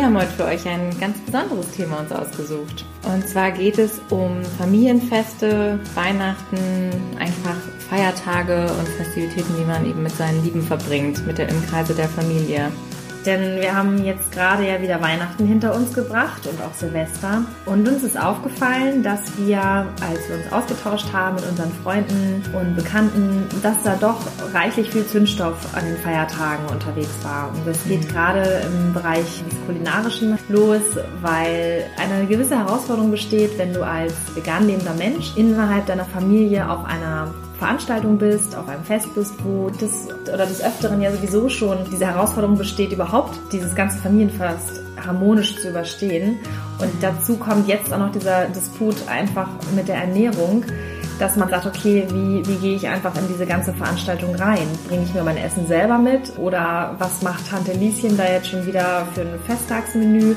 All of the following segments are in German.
Wir haben heute für euch ein ganz besonderes Thema uns ausgesucht. Und zwar geht es um Familienfeste, Weihnachten, einfach Feiertage und Festivitäten, die man eben mit seinen Lieben verbringt, mit der, im Kreise der Familie. Denn wir haben jetzt gerade ja wieder Weihnachten hinter uns gebracht und auch Silvester. Und uns ist aufgefallen, dass wir, als wir uns ausgetauscht haben mit unseren Freunden und Bekannten, dass da doch reichlich viel Zündstoff an den Feiertagen unterwegs war. Und das geht gerade im Bereich des Kulinarischen los, weil eine gewisse Herausforderung besteht, wenn du als vegan lebender Mensch innerhalb deiner Familie auf einer Veranstaltung bist, auf einem Fest bist, wo das oder des Öfteren ja sowieso schon diese Herausforderung besteht, überhaupt dieses ganze Familienfest harmonisch zu überstehen. Und dazu kommt jetzt auch noch dieser Disput einfach mit der Ernährung, dass man sagt, okay, wie, wie gehe ich einfach in diese ganze Veranstaltung rein? Bringe ich mir mein Essen selber mit oder was macht Tante Lieschen da jetzt schon wieder für ein Festtagsmenü?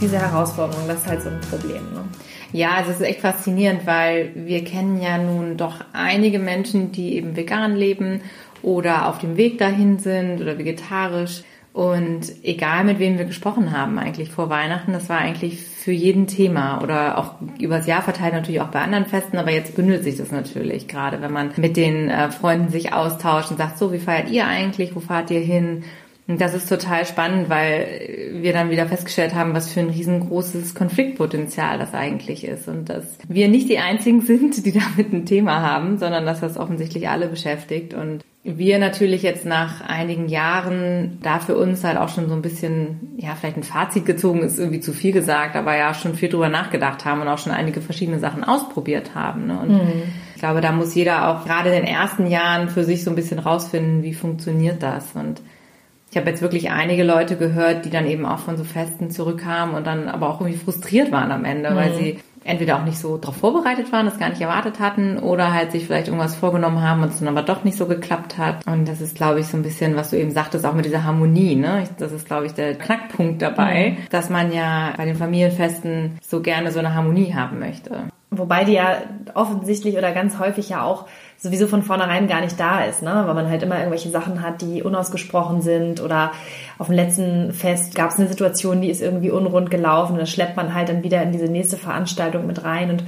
Diese Herausforderung, das ist halt so ein Problem. Ne? Ja, also es ist echt faszinierend, weil wir kennen ja nun doch einige Menschen, die eben vegan leben oder auf dem Weg dahin sind oder vegetarisch. Und egal mit wem wir gesprochen haben eigentlich vor Weihnachten, das war eigentlich für jeden Thema oder auch übers Jahr verteilt natürlich auch bei anderen Festen, aber jetzt benötigt sich das natürlich, gerade wenn man mit den äh, Freunden sich austauscht und sagt, so, wie feiert ihr eigentlich, wo fahrt ihr hin? Und das ist total spannend, weil wir dann wieder festgestellt haben, was für ein riesengroßes Konfliktpotenzial das eigentlich ist. Und dass wir nicht die einzigen sind, die damit ein Thema haben, sondern dass das offensichtlich alle beschäftigt. Und wir natürlich jetzt nach einigen Jahren da für uns halt auch schon so ein bisschen, ja, vielleicht ein Fazit gezogen ist irgendwie zu viel gesagt, aber ja schon viel drüber nachgedacht haben und auch schon einige verschiedene Sachen ausprobiert haben. Ne? Und mhm. ich glaube, da muss jeder auch gerade in den ersten Jahren für sich so ein bisschen rausfinden, wie funktioniert das. Und ich habe jetzt wirklich einige Leute gehört, die dann eben auch von so Festen zurückkamen und dann aber auch irgendwie frustriert waren am Ende, mhm. weil sie entweder auch nicht so darauf vorbereitet waren, das gar nicht erwartet hatten oder halt sich vielleicht irgendwas vorgenommen haben und es dann aber doch nicht so geklappt hat. Und das ist, glaube ich, so ein bisschen, was du eben sagtest, auch mit dieser Harmonie. Ne? Das ist, glaube ich, der Knackpunkt dabei, mhm. dass man ja bei den Familienfesten so gerne so eine Harmonie haben möchte. Wobei die ja offensichtlich oder ganz häufig ja auch sowieso von vornherein gar nicht da ist, ne? weil man halt immer irgendwelche Sachen hat, die unausgesprochen sind oder auf dem letzten Fest gab es eine Situation, die ist irgendwie unrund gelaufen und das schleppt man halt dann wieder in diese nächste Veranstaltung mit rein und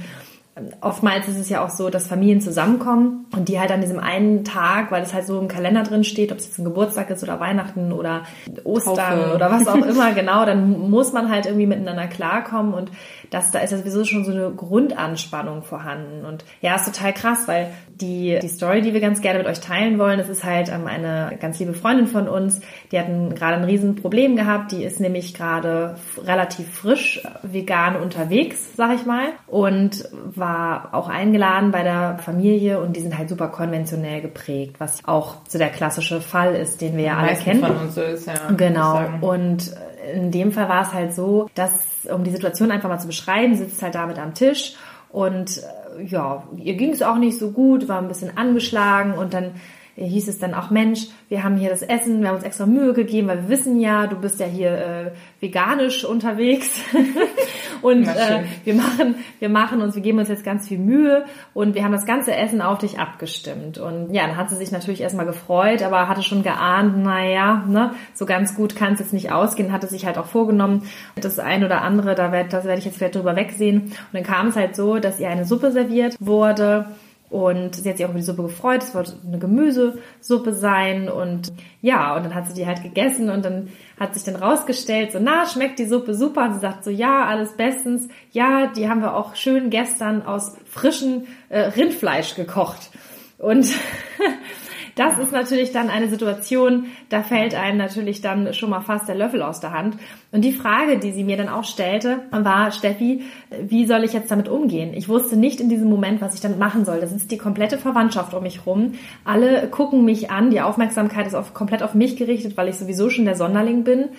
oftmals ist es ja auch so, dass Familien zusammenkommen und die halt an diesem einen Tag, weil es halt so im Kalender drin steht, ob es jetzt ein Geburtstag ist oder Weihnachten oder Ostern Haufe. oder was auch immer, genau, dann muss man halt irgendwie miteinander klarkommen und das, da ist ja sowieso schon so eine Grundanspannung vorhanden und ja, ist total krass, weil die, die Story, die wir ganz gerne mit euch teilen wollen, das ist halt ähm, eine ganz liebe Freundin von uns, die hat ein, gerade ein Riesenproblem gehabt, die ist nämlich gerade relativ frisch vegan unterwegs, sag ich mal, und war auch eingeladen bei der Familie und die sind halt super konventionell geprägt, was auch so der klassische Fall ist, den wir ja alle kennen. Von uns so ist, ja, genau. Und in dem Fall war es halt so, dass, um die Situation einfach mal zu beschreiben, sitzt halt damit am Tisch und äh, ja, ihr ging es auch nicht so gut, war ein bisschen angeschlagen und dann hieß es dann auch, Mensch, wir haben hier das Essen, wir haben uns extra Mühe gegeben, weil wir wissen ja, du bist ja hier äh, veganisch unterwegs. Und äh, wir machen, wir machen uns, wir geben uns jetzt ganz viel Mühe und wir haben das ganze Essen auf dich abgestimmt. Und ja, dann hat sie sich natürlich erstmal gefreut, aber hatte schon geahnt, naja, ne, so ganz gut kann es jetzt nicht ausgehen, hatte sich halt auch vorgenommen, das ein oder andere, da werd, das werde ich jetzt vielleicht drüber wegsehen. Und dann kam es halt so, dass ihr eine Suppe serviert wurde und sie hat sich auch über die Suppe gefreut. Es wollte eine Gemüsesuppe sein. Und ja, und dann hat sie die halt gegessen und dann hat sich dann rausgestellt, so, na, schmeckt die Suppe super? Und sie sagt so, ja, alles bestens. Ja, die haben wir auch schön gestern aus frischem äh, Rindfleisch gekocht. Und Das ist natürlich dann eine Situation, da fällt einem natürlich dann schon mal fast der Löffel aus der Hand. Und die Frage, die sie mir dann auch stellte, war, Steffi, wie soll ich jetzt damit umgehen? Ich wusste nicht in diesem Moment, was ich damit machen soll. Das ist die komplette Verwandtschaft um mich rum. Alle gucken mich an, die Aufmerksamkeit ist auf, komplett auf mich gerichtet, weil ich sowieso schon der Sonderling bin.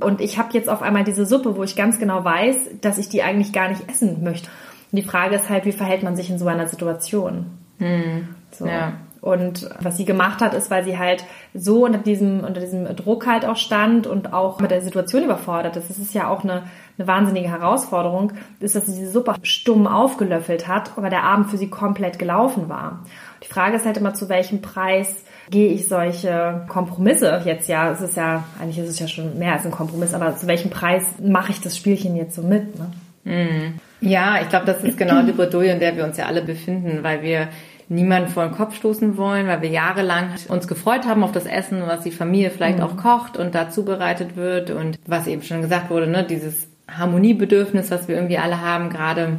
Und ich habe jetzt auf einmal diese Suppe, wo ich ganz genau weiß, dass ich die eigentlich gar nicht essen möchte. Und die Frage ist halt, wie verhält man sich in so einer Situation? Hm. So. Ja. Und was sie gemacht hat, ist, weil sie halt so unter diesem, unter diesem Druck halt auch stand und auch mit der Situation überfordert ist. Das ist ja auch eine, eine wahnsinnige Herausforderung, ist, dass sie diese Suppe stumm aufgelöffelt hat, aber der Abend für sie komplett gelaufen war. Die Frage ist halt immer, zu welchem Preis gehe ich solche Kompromisse jetzt ja, es ist ja, eigentlich ist es ja schon mehr als ein Kompromiss, aber zu welchem Preis mache ich das Spielchen jetzt so mit? Ne? Mhm. Ja, ich glaube, das ist genau die Bredouille, in der wir uns ja alle befinden, weil wir niemanden vor den Kopf stoßen wollen, weil wir jahrelang uns gefreut haben auf das Essen, was die Familie vielleicht mhm. auch kocht und da zubereitet wird und was eben schon gesagt wurde, ne, dieses Harmoniebedürfnis, was wir irgendwie alle haben, gerade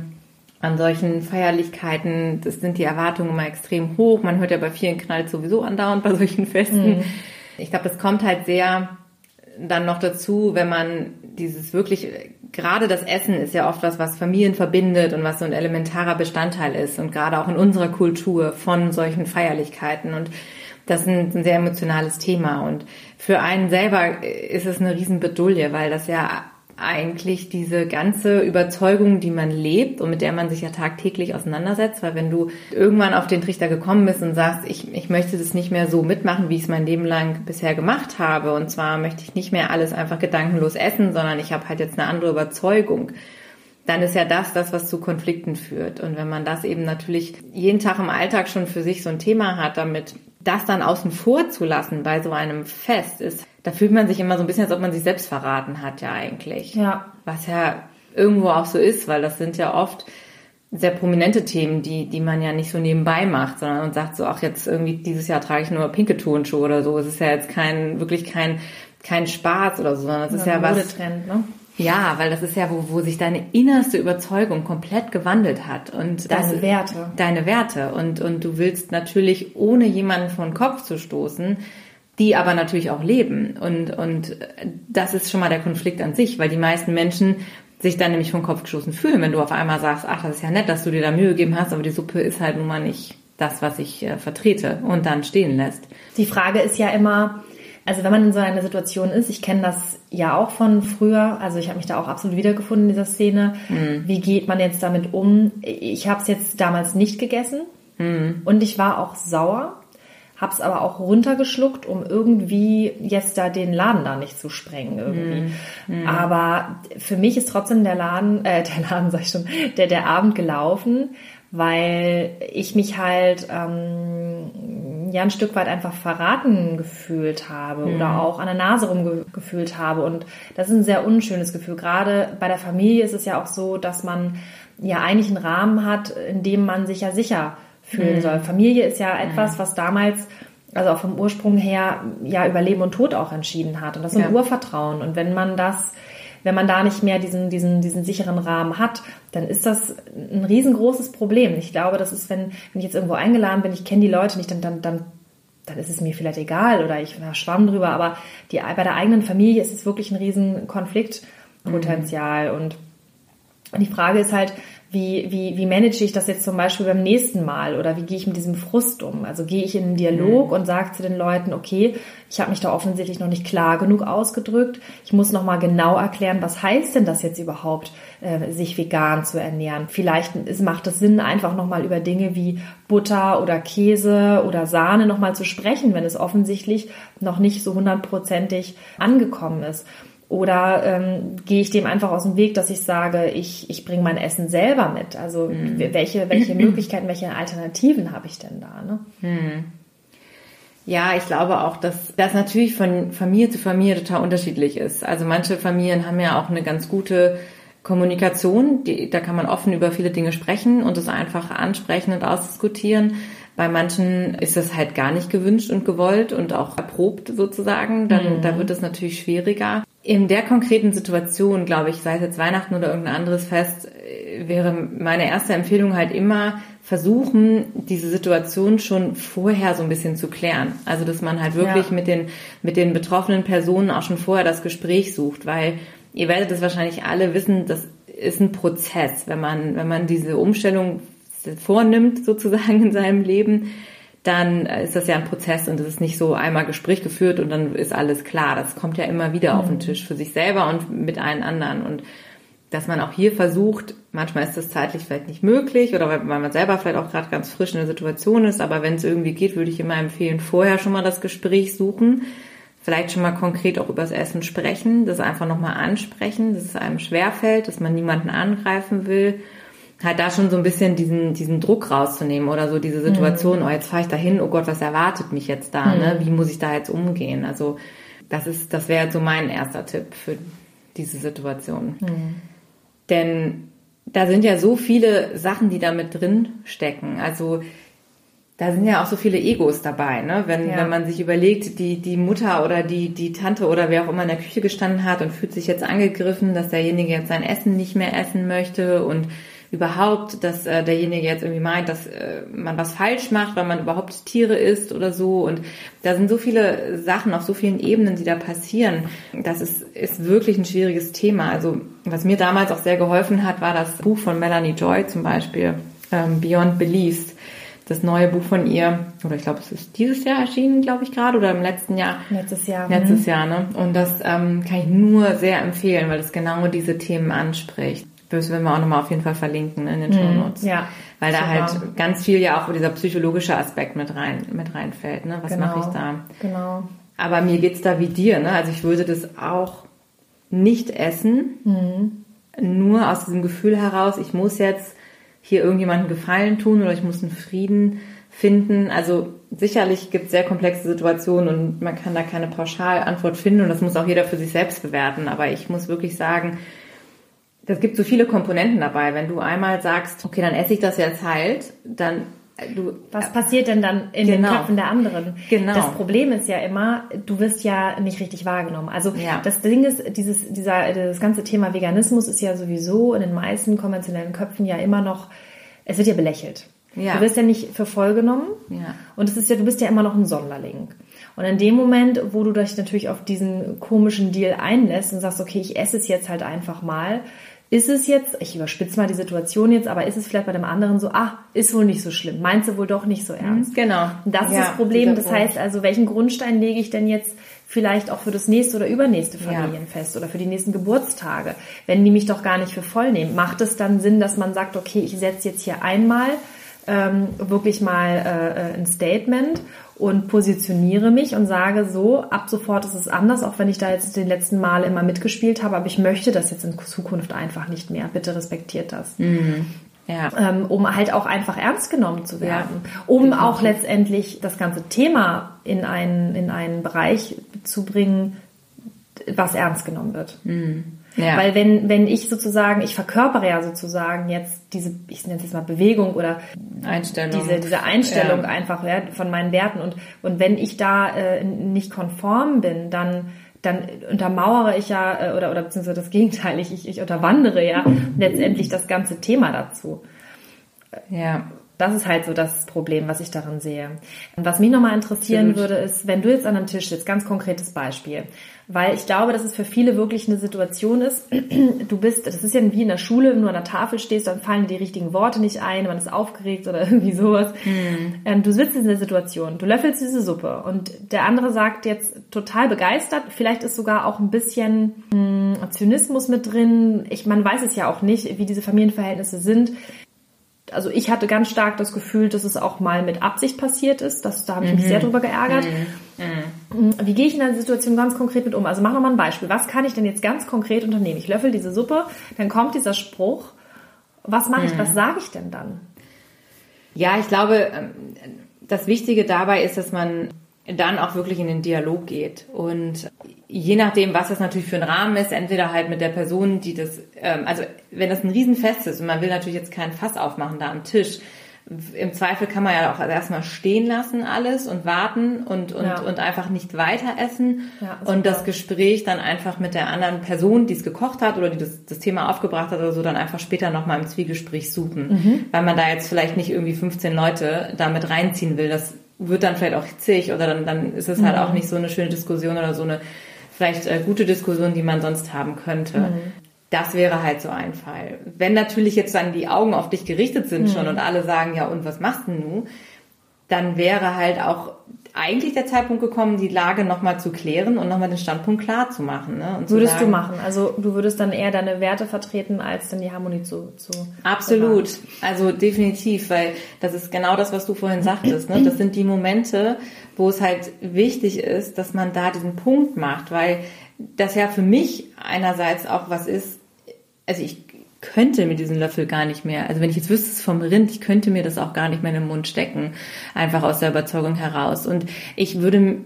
an solchen Feierlichkeiten, das sind die Erwartungen immer extrem hoch. Man hört ja bei vielen knallt sowieso andauernd bei solchen Festen. Mhm. Ich glaube, das kommt halt sehr dann noch dazu, wenn man dieses wirklich, gerade das Essen ist ja oft was, was Familien verbindet und was so ein elementarer Bestandteil ist und gerade auch in unserer Kultur von solchen Feierlichkeiten. Und das ist ein, ein sehr emotionales Thema. Und für einen selber ist es eine Riesenbedulie, weil das ja eigentlich diese ganze Überzeugung, die man lebt und mit der man sich ja tagtäglich auseinandersetzt, weil wenn du irgendwann auf den Trichter gekommen bist und sagst, ich, ich möchte das nicht mehr so mitmachen, wie ich es mein Leben lang bisher gemacht habe, und zwar möchte ich nicht mehr alles einfach gedankenlos essen, sondern ich habe halt jetzt eine andere Überzeugung, dann ist ja das das, was zu Konflikten führt. Und wenn man das eben natürlich jeden Tag im Alltag schon für sich so ein Thema hat, damit das dann außen vor zu lassen bei so einem Fest ist, da fühlt man sich immer so ein bisschen, als ob man sich selbst verraten hat, ja eigentlich. Ja. Was ja irgendwo auch so ist, weil das sind ja oft sehr prominente Themen, die, die man ja nicht so nebenbei macht, sondern und sagt so, ach jetzt irgendwie dieses Jahr trage ich nur pinke Turnschuhe oder so. Es ist ja jetzt kein, wirklich kein, kein Spaß oder so, sondern es ist ja was. Ne? Ja, weil das ist ja, wo, wo sich deine innerste Überzeugung komplett gewandelt hat. Und deine das, Werte. Deine Werte. Und, und du willst natürlich, ohne jemanden vor den Kopf zu stoßen, die aber natürlich auch leben. Und, und das ist schon mal der Konflikt an sich, weil die meisten Menschen sich dann nämlich vom Kopf gestoßen fühlen, wenn du auf einmal sagst, ach, das ist ja nett, dass du dir da Mühe gegeben hast, aber die Suppe ist halt nun mal nicht das, was ich äh, vertrete und dann stehen lässt. Die Frage ist ja immer, also wenn man in so einer Situation ist, ich kenne das ja auch von früher, also ich habe mich da auch absolut wiedergefunden in dieser Szene. Mhm. Wie geht man jetzt damit um? Ich habe es jetzt damals nicht gegessen mhm. und ich war auch sauer, habe es aber auch runtergeschluckt, um irgendwie jetzt da den Laden da nicht zu sprengen irgendwie. Mhm. Aber für mich ist trotzdem der Laden, äh, der Laden sag ich schon, der der Abend gelaufen, weil ich mich halt ähm, ja ein Stück weit einfach verraten gefühlt habe mhm. oder auch an der Nase rumgefühlt habe. Und das ist ein sehr unschönes Gefühl. Gerade bei der Familie ist es ja auch so, dass man ja eigentlich einen Rahmen hat, in dem man sich ja sicher fühlen mhm. soll. Familie ist ja etwas, mhm. was damals also auch vom Ursprung her ja über Leben und Tod auch entschieden hat. Und das ist ein ja. Urvertrauen. Und wenn man das wenn man da nicht mehr diesen, diesen, diesen sicheren Rahmen hat, dann ist das ein riesengroßes Problem. Ich glaube, das ist, wenn, wenn ich jetzt irgendwo eingeladen bin, ich kenne die Leute nicht, dann, dann, dann, dann ist es mir vielleicht egal oder ich schwamm drüber, aber die, bei der eigenen Familie ist es wirklich ein riesen Konfliktpotenzial mhm. und die Frage ist halt, wie, wie, wie manage ich das jetzt zum Beispiel beim nächsten Mal oder wie gehe ich mit diesem Frust um? Also gehe ich in einen Dialog mhm. und sage zu den Leuten, okay, ich habe mich da offensichtlich noch nicht klar genug ausgedrückt. Ich muss nochmal genau erklären, was heißt denn das jetzt überhaupt, äh, sich vegan zu ernähren? Vielleicht ist, macht es Sinn, einfach nochmal über Dinge wie Butter oder Käse oder Sahne nochmal zu sprechen, wenn es offensichtlich noch nicht so hundertprozentig angekommen ist. Oder ähm, gehe ich dem einfach aus dem Weg, dass ich sage, ich, ich bringe mein Essen selber mit? Also mhm. welche, welche Möglichkeiten, welche Alternativen habe ich denn da? Ne? Mhm. Ja, ich glaube auch, dass das natürlich von Familie zu Familie total unterschiedlich ist. Also manche Familien haben ja auch eine ganz gute Kommunikation, die, da kann man offen über viele Dinge sprechen und es einfach ansprechen und ausdiskutieren. Bei manchen ist das halt gar nicht gewünscht und gewollt und auch erprobt sozusagen. Dann, mhm. da wird es natürlich schwieriger. In der konkreten Situation, glaube ich, sei es jetzt Weihnachten oder irgendein anderes Fest, äh, wäre meine erste Empfehlung halt immer versuchen, diese Situation schon vorher so ein bisschen zu klären. Also, dass man halt wirklich ja. mit den, mit den betroffenen Personen auch schon vorher das Gespräch sucht, weil ihr werdet es wahrscheinlich alle wissen, das ist ein Prozess, wenn man, wenn man diese Umstellung vornimmt sozusagen in seinem Leben, dann ist das ja ein Prozess und es ist nicht so einmal Gespräch geführt und dann ist alles klar. Das kommt ja immer wieder mhm. auf den mhm. Tisch für sich selber und mit allen anderen. Und dass man auch hier versucht, manchmal ist das zeitlich vielleicht nicht möglich oder weil, man selber vielleicht auch gerade ganz frisch in der Situation ist, aber wenn es irgendwie geht, würde ich immer empfehlen, vorher schon mal das Gespräch suchen, vielleicht schon mal konkret auch übers Essen sprechen, das einfach nochmal ansprechen, dass es einem schwerfällt, dass man niemanden angreifen will, halt da schon so ein bisschen diesen, diesen Druck rauszunehmen oder so diese Situation, mhm. oh jetzt fahre ich da hin, oh Gott, was erwartet mich jetzt da, ne? mhm. ne? wie muss ich da jetzt umgehen, also das ist, das wäre so mein erster Tipp für diese Situation. Mhm. Denn da sind ja so viele Sachen, die da mit drin stecken. Also da sind ja auch so viele Egos dabei, ne? Wenn, ja. wenn man sich überlegt, die, die Mutter oder die, die Tante oder wer auch immer in der Küche gestanden hat und fühlt sich jetzt angegriffen, dass derjenige jetzt sein Essen nicht mehr essen möchte und überhaupt, dass äh, derjenige jetzt irgendwie meint, dass äh, man was falsch macht, weil man überhaupt Tiere isst oder so. Und da sind so viele Sachen auf so vielen Ebenen, die da passieren. Das ist, ist wirklich ein schwieriges Thema. Also was mir damals auch sehr geholfen hat, war das Buch von Melanie Joy zum Beispiel, ähm, Beyond Beliefs. Das neue Buch von ihr, oder ich glaube, es ist dieses Jahr erschienen, glaube ich gerade, oder im letzten Jahr. Letztes Jahr. Letztes mhm. Jahr, ne? Und das ähm, kann ich nur sehr empfehlen, weil es genau diese Themen anspricht. Das werden wir auch nochmal auf jeden Fall verlinken in den mhm. Show Notes. Ja. Weil da halt ganz viel ja auch dieser psychologische Aspekt mit rein, mit reinfällt, ne? Was genau. mache ich da? Genau. Aber mir geht's da wie dir, ne? Also ich würde das auch nicht essen, mhm. nur aus diesem Gefühl heraus, ich muss jetzt hier irgendjemanden Gefallen tun oder ich muss einen Frieden finden. Also sicherlich gibt es sehr komplexe Situationen und man kann da keine Pauschalantwort finden und das muss auch jeder für sich selbst bewerten. Aber ich muss wirklich sagen, das gibt so viele Komponenten dabei. Wenn du einmal sagst, okay, dann esse ich das jetzt halt, dann äh, du. Was passiert denn dann in genau. den Köpfen der anderen? Genau. Das Problem ist ja immer, du wirst ja nicht richtig wahrgenommen. Also ja. das Ding ist, dieses, dieser, das ganze Thema Veganismus ist ja sowieso in den meisten konventionellen Köpfen ja immer noch, es wird ja belächelt. Ja. Du wirst ja nicht für voll genommen. Ja. Und es ist ja, du bist ja immer noch ein Sonderling. Und in dem Moment, wo du dich natürlich auf diesen komischen Deal einlässt und sagst, okay, ich esse es jetzt halt einfach mal, ist es jetzt, ich überspitze mal die Situation jetzt, aber ist es vielleicht bei dem anderen so, ah, ist wohl nicht so schlimm, meinst du wohl doch nicht so ernst? Mhm, genau. Und das ja, ist das Problem. Das heißt also, welchen Grundstein lege ich denn jetzt vielleicht auch für das nächste oder übernächste Familienfest ja. oder für die nächsten Geburtstage, wenn die mich doch gar nicht für voll nehmen? Macht es dann Sinn, dass man sagt, okay, ich setze jetzt hier einmal ähm, wirklich mal äh, ein Statement und positioniere mich und sage so, ab sofort ist es anders, auch wenn ich da jetzt den letzten Mal immer mitgespielt habe, aber ich möchte das jetzt in Zukunft einfach nicht mehr. Bitte respektiert das. Mhm. Ja. Ähm, um halt auch einfach ernst genommen zu werden, ja. um Definitiv. auch letztendlich das ganze Thema in einen, in einen Bereich zu bringen, was ernst genommen wird. Mhm. Ja. Weil wenn, wenn ich sozusagen, ich verkörpere ja sozusagen jetzt diese, ich nenne es jetzt mal Bewegung oder Einstellung. diese, diese Einstellung ja. einfach ja, von meinen Werten und, und wenn ich da äh, nicht konform bin, dann dann untermauere ich ja, äh, oder, oder beziehungsweise das Gegenteil, ich, ich, ich unterwandere ja letztendlich das ganze Thema dazu. Ja. Das ist halt so das Problem, was ich darin sehe. Was mich nochmal interessieren Stimmt. würde, ist, wenn du jetzt an einem Tisch sitzt, ganz konkretes Beispiel, weil ich glaube, dass es für viele wirklich eine Situation ist. Du bist, das ist ja wie in der Schule, wenn du an der Tafel stehst, dann fallen dir die richtigen Worte nicht ein, man ist aufgeregt oder irgendwie sowas. Mhm. du sitzt in der Situation, du löffelst diese Suppe und der andere sagt jetzt total begeistert, vielleicht ist sogar auch ein bisschen mh, hm, Zynismus mit drin. Ich, man weiß es ja auch nicht, wie diese Familienverhältnisse sind also ich hatte ganz stark das Gefühl, dass es auch mal mit Absicht passiert ist. Das, da habe ich mhm. mich sehr drüber geärgert. Mhm. mhm. Wie gehe ich in der Situation ganz konkret mit um? Also mach noch mal ein Beispiel. Was kann ich denn jetzt ganz konkret unternehmen? Ich löffel diese Suppe, dann kommt dieser Spruch. Was mache ich? Mhm. Was sage ich denn dann? Ja, ich glaube, ähm, das Wichtige dabei ist, dass man dann auch wirklich in den Dialog geht. Und je nachdem, was das natürlich für ein Rahmen ist, entweder halt mit der Person, die das, ähm, also wenn das ein Riesenfest ist und man will natürlich jetzt keinen Fass aufmachen da am Tisch, im Zweifel kann man ja auch erstmal stehen lassen alles und warten und, und, ja. und einfach nicht weiter essen ja, und das Gespräch dann einfach mit der anderen Person, die es gekocht hat oder die das, das Thema aufgebracht hat oder so, dann einfach später nochmal im Zwiegespräch suchen, mhm. weil man da jetzt vielleicht nicht irgendwie 15 Leute damit reinziehen will. Das wird dann vielleicht auch zig oder dann, dann ist es halt mhm. auch nicht so eine schöne Diskussion oder so eine vielleicht äh, gute Diskussion, die man sonst haben könnte. Mhm. Das wäre halt so ein Fall. Wenn natürlich jetzt dann die Augen auf dich gerichtet sind mhm. schon und alle sagen, ja, und was machst du nun? Dann wäre halt auch eigentlich der Zeitpunkt gekommen, die Lage nochmal zu klären und nochmal den Standpunkt klar zu machen. Ne? Und würdest sagen, du machen? Also du würdest dann eher deine Werte vertreten, als dann die Harmonie zu, zu Absolut, bewahren. also definitiv, weil das ist genau das, was du vorhin sagtest. Ne? Das sind die Momente, wo es halt wichtig ist, dass man da diesen Punkt macht, weil das ja für mich einerseits auch was ist, also ich könnte mir diesen Löffel gar nicht mehr, also wenn ich jetzt wüsste es vom Rind, ich könnte mir das auch gar nicht mehr in den Mund stecken, einfach aus der Überzeugung heraus. Und ich würde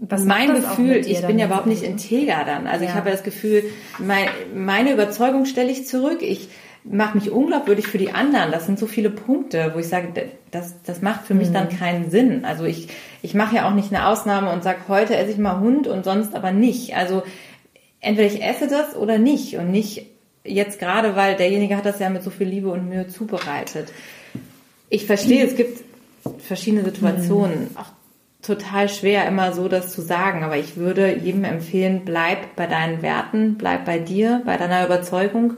was mein Gefühl, ich bin ja überhaupt nicht integer dann. Also ja. ich habe das Gefühl, mein, meine Überzeugung stelle ich zurück. Ich mache mich unglaubwürdig für die anderen. Das sind so viele Punkte, wo ich sage, das, das macht für mich mhm. dann keinen Sinn. Also ich, ich mache ja auch nicht eine Ausnahme und sage, heute esse ich mal Hund und sonst aber nicht. Also entweder ich esse das oder nicht und nicht jetzt gerade, weil derjenige hat das ja mit so viel Liebe und Mühe zubereitet. Ich verstehe, es gibt verschiedene Situationen, mhm. auch total schwer immer so das zu sagen, aber ich würde jedem empfehlen, bleib bei deinen Werten, bleib bei dir, bei deiner Überzeugung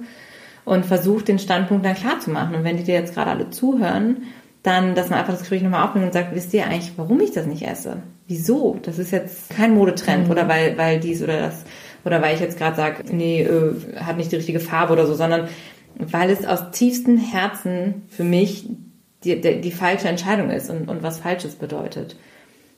und versuch den Standpunkt dann klar zu machen. Und wenn die dir jetzt gerade alle zuhören, dann, dass man einfach das Gespräch nochmal aufnimmt und sagt, wisst ihr eigentlich, warum ich das nicht esse? Wieso? Das ist jetzt kein Modetrend mhm. oder weil, weil dies oder das oder weil ich jetzt gerade sage, nee, äh, hat nicht die richtige Farbe oder so, sondern weil es aus tiefstem Herzen für mich die, die, die falsche Entscheidung ist und, und was Falsches bedeutet.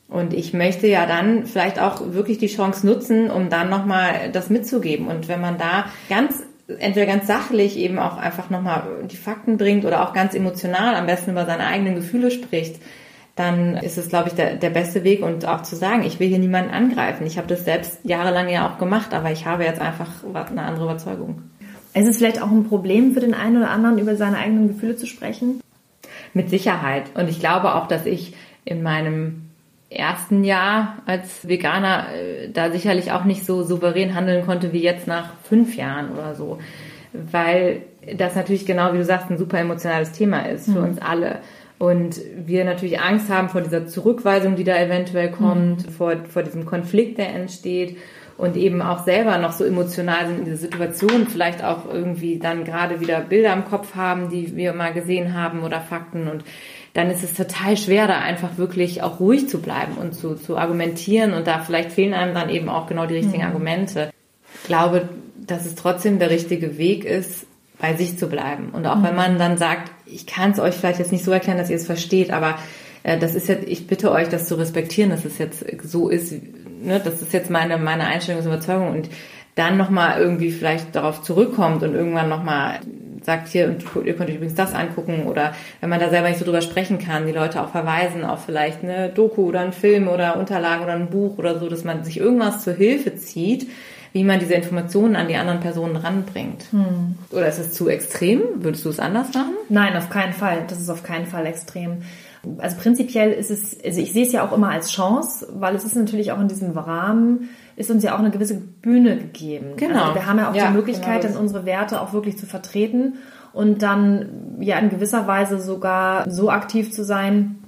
Und ich möchte ja dann vielleicht auch wirklich die Chance nutzen, um dann nochmal das mitzugeben. Und wenn man da ganz, entweder ganz sachlich eben auch einfach nochmal die Fakten bringt oder auch ganz emotional am besten über seine eigenen Gefühle spricht, dann ist es, glaube ich, der, der beste Weg und auch zu sagen, ich will hier niemanden angreifen. Ich habe das selbst jahrelang ja auch gemacht, aber ich habe jetzt einfach eine andere Überzeugung. Ist es vielleicht auch ein Problem für den einen oder anderen, über seine eigenen Gefühle zu sprechen? Mit Sicherheit. Und ich glaube auch, dass ich in meinem ersten Jahr als Veganer äh, da sicherlich auch nicht so souverän handeln konnte wie jetzt nach fünf Jahren oder so. Weil das natürlich genau, wie du sagst, ein super emotionales Thema ist für mhm. uns alle. Und wir natürlich Angst haben vor dieser Zurückweisung, die da eventuell kommt, mhm. vor, vor diesem Konflikt, der entsteht und eben auch selber noch so emotional sind in dieser Situation, vielleicht auch irgendwie dann gerade wieder Bilder im Kopf haben, die wir mal gesehen haben oder Fakten und dann ist es total schwer, da einfach wirklich auch ruhig zu bleiben und zu, zu argumentieren und da vielleicht fehlen einem dann eben auch genau die richtigen mhm. Argumente. Ich glaube, dass es trotzdem der richtige Weg ist, bei sich zu bleiben. Und auch mhm. wenn man dann sagt, ich kann es euch vielleicht jetzt nicht so erklären, dass ihr es versteht, aber äh, das ist jetzt, ich bitte euch, das zu respektieren, dass es jetzt so ist, ne, das ist jetzt meine, meine Einstellung und Überzeugung und dann nochmal irgendwie vielleicht darauf zurückkommt und irgendwann nochmal sagt hier, und ihr könnt euch übrigens das angucken oder wenn man da selber nicht so drüber sprechen kann, die Leute auch verweisen auf vielleicht eine Doku oder einen Film oder Unterlagen oder ein Buch oder so, dass man sich irgendwas zur Hilfe zieht, wie man diese Informationen an die anderen Personen ranbringt. Hm. Oder ist es zu extrem? Würdest du es anders machen? Nein, auf keinen Fall. Das ist auf keinen Fall extrem. Also prinzipiell ist es, also ich sehe es ja auch immer als Chance, weil es ist natürlich auch in diesem Rahmen, ist uns ja auch eine gewisse Bühne gegeben. Genau. Also wir haben ja auch ja, die Möglichkeit, genau. dann unsere Werte auch wirklich zu vertreten und dann ja in gewisser Weise sogar so aktiv zu sein,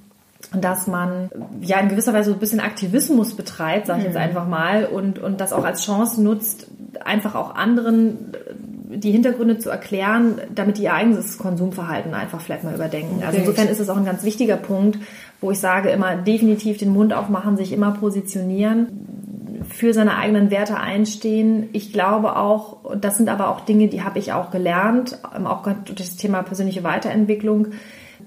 dass man ja in gewisser Weise so ein bisschen Aktivismus betreibt, sage ich jetzt mhm. einfach mal, und, und das auch als Chance nutzt, einfach auch anderen die Hintergründe zu erklären, damit die ihr eigenes Konsumverhalten einfach vielleicht mal überdenken. Also insofern ist es auch ein ganz wichtiger Punkt, wo ich sage, immer definitiv den Mund aufmachen, sich immer positionieren, für seine eigenen Werte einstehen. Ich glaube auch, das sind aber auch Dinge, die habe ich auch gelernt, auch durch das Thema persönliche Weiterentwicklung,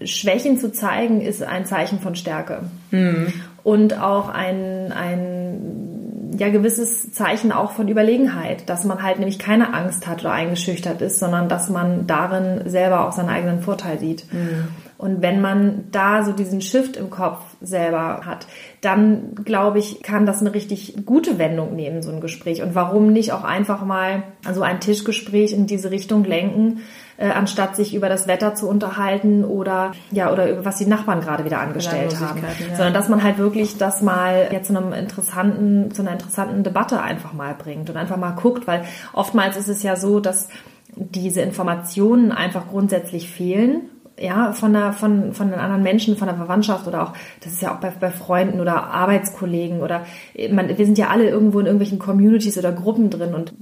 Schwächen zu zeigen, ist ein Zeichen von Stärke. Mhm. Und auch ein, ein ja, gewisses Zeichen auch von Überlegenheit, dass man halt nämlich keine Angst hat oder eingeschüchtert ist, sondern dass man darin selber auch seinen eigenen Vorteil sieht. Mhm. Und wenn man da so diesen Shift im Kopf selber hat, dann glaube ich, kann das eine richtig gute Wendung nehmen, so ein Gespräch. Und warum nicht auch einfach mal so ein Tischgespräch in diese Richtung lenken, äh, anstatt sich über das Wetter zu unterhalten oder ja oder über was die Nachbarn gerade wieder angestellt haben, ja. sondern dass man halt wirklich das mal jetzt zu einem interessanten zu einer interessanten Debatte einfach mal bringt und einfach mal guckt, weil oftmals ist es ja so, dass diese Informationen einfach grundsätzlich fehlen ja, von der, von, von den anderen Menschen, von der Verwandtschaft oder auch, das ist ja auch bei, bei Freunden oder Arbeitskollegen oder man, wir sind ja alle irgendwo in irgendwelchen Communities oder Gruppen drin und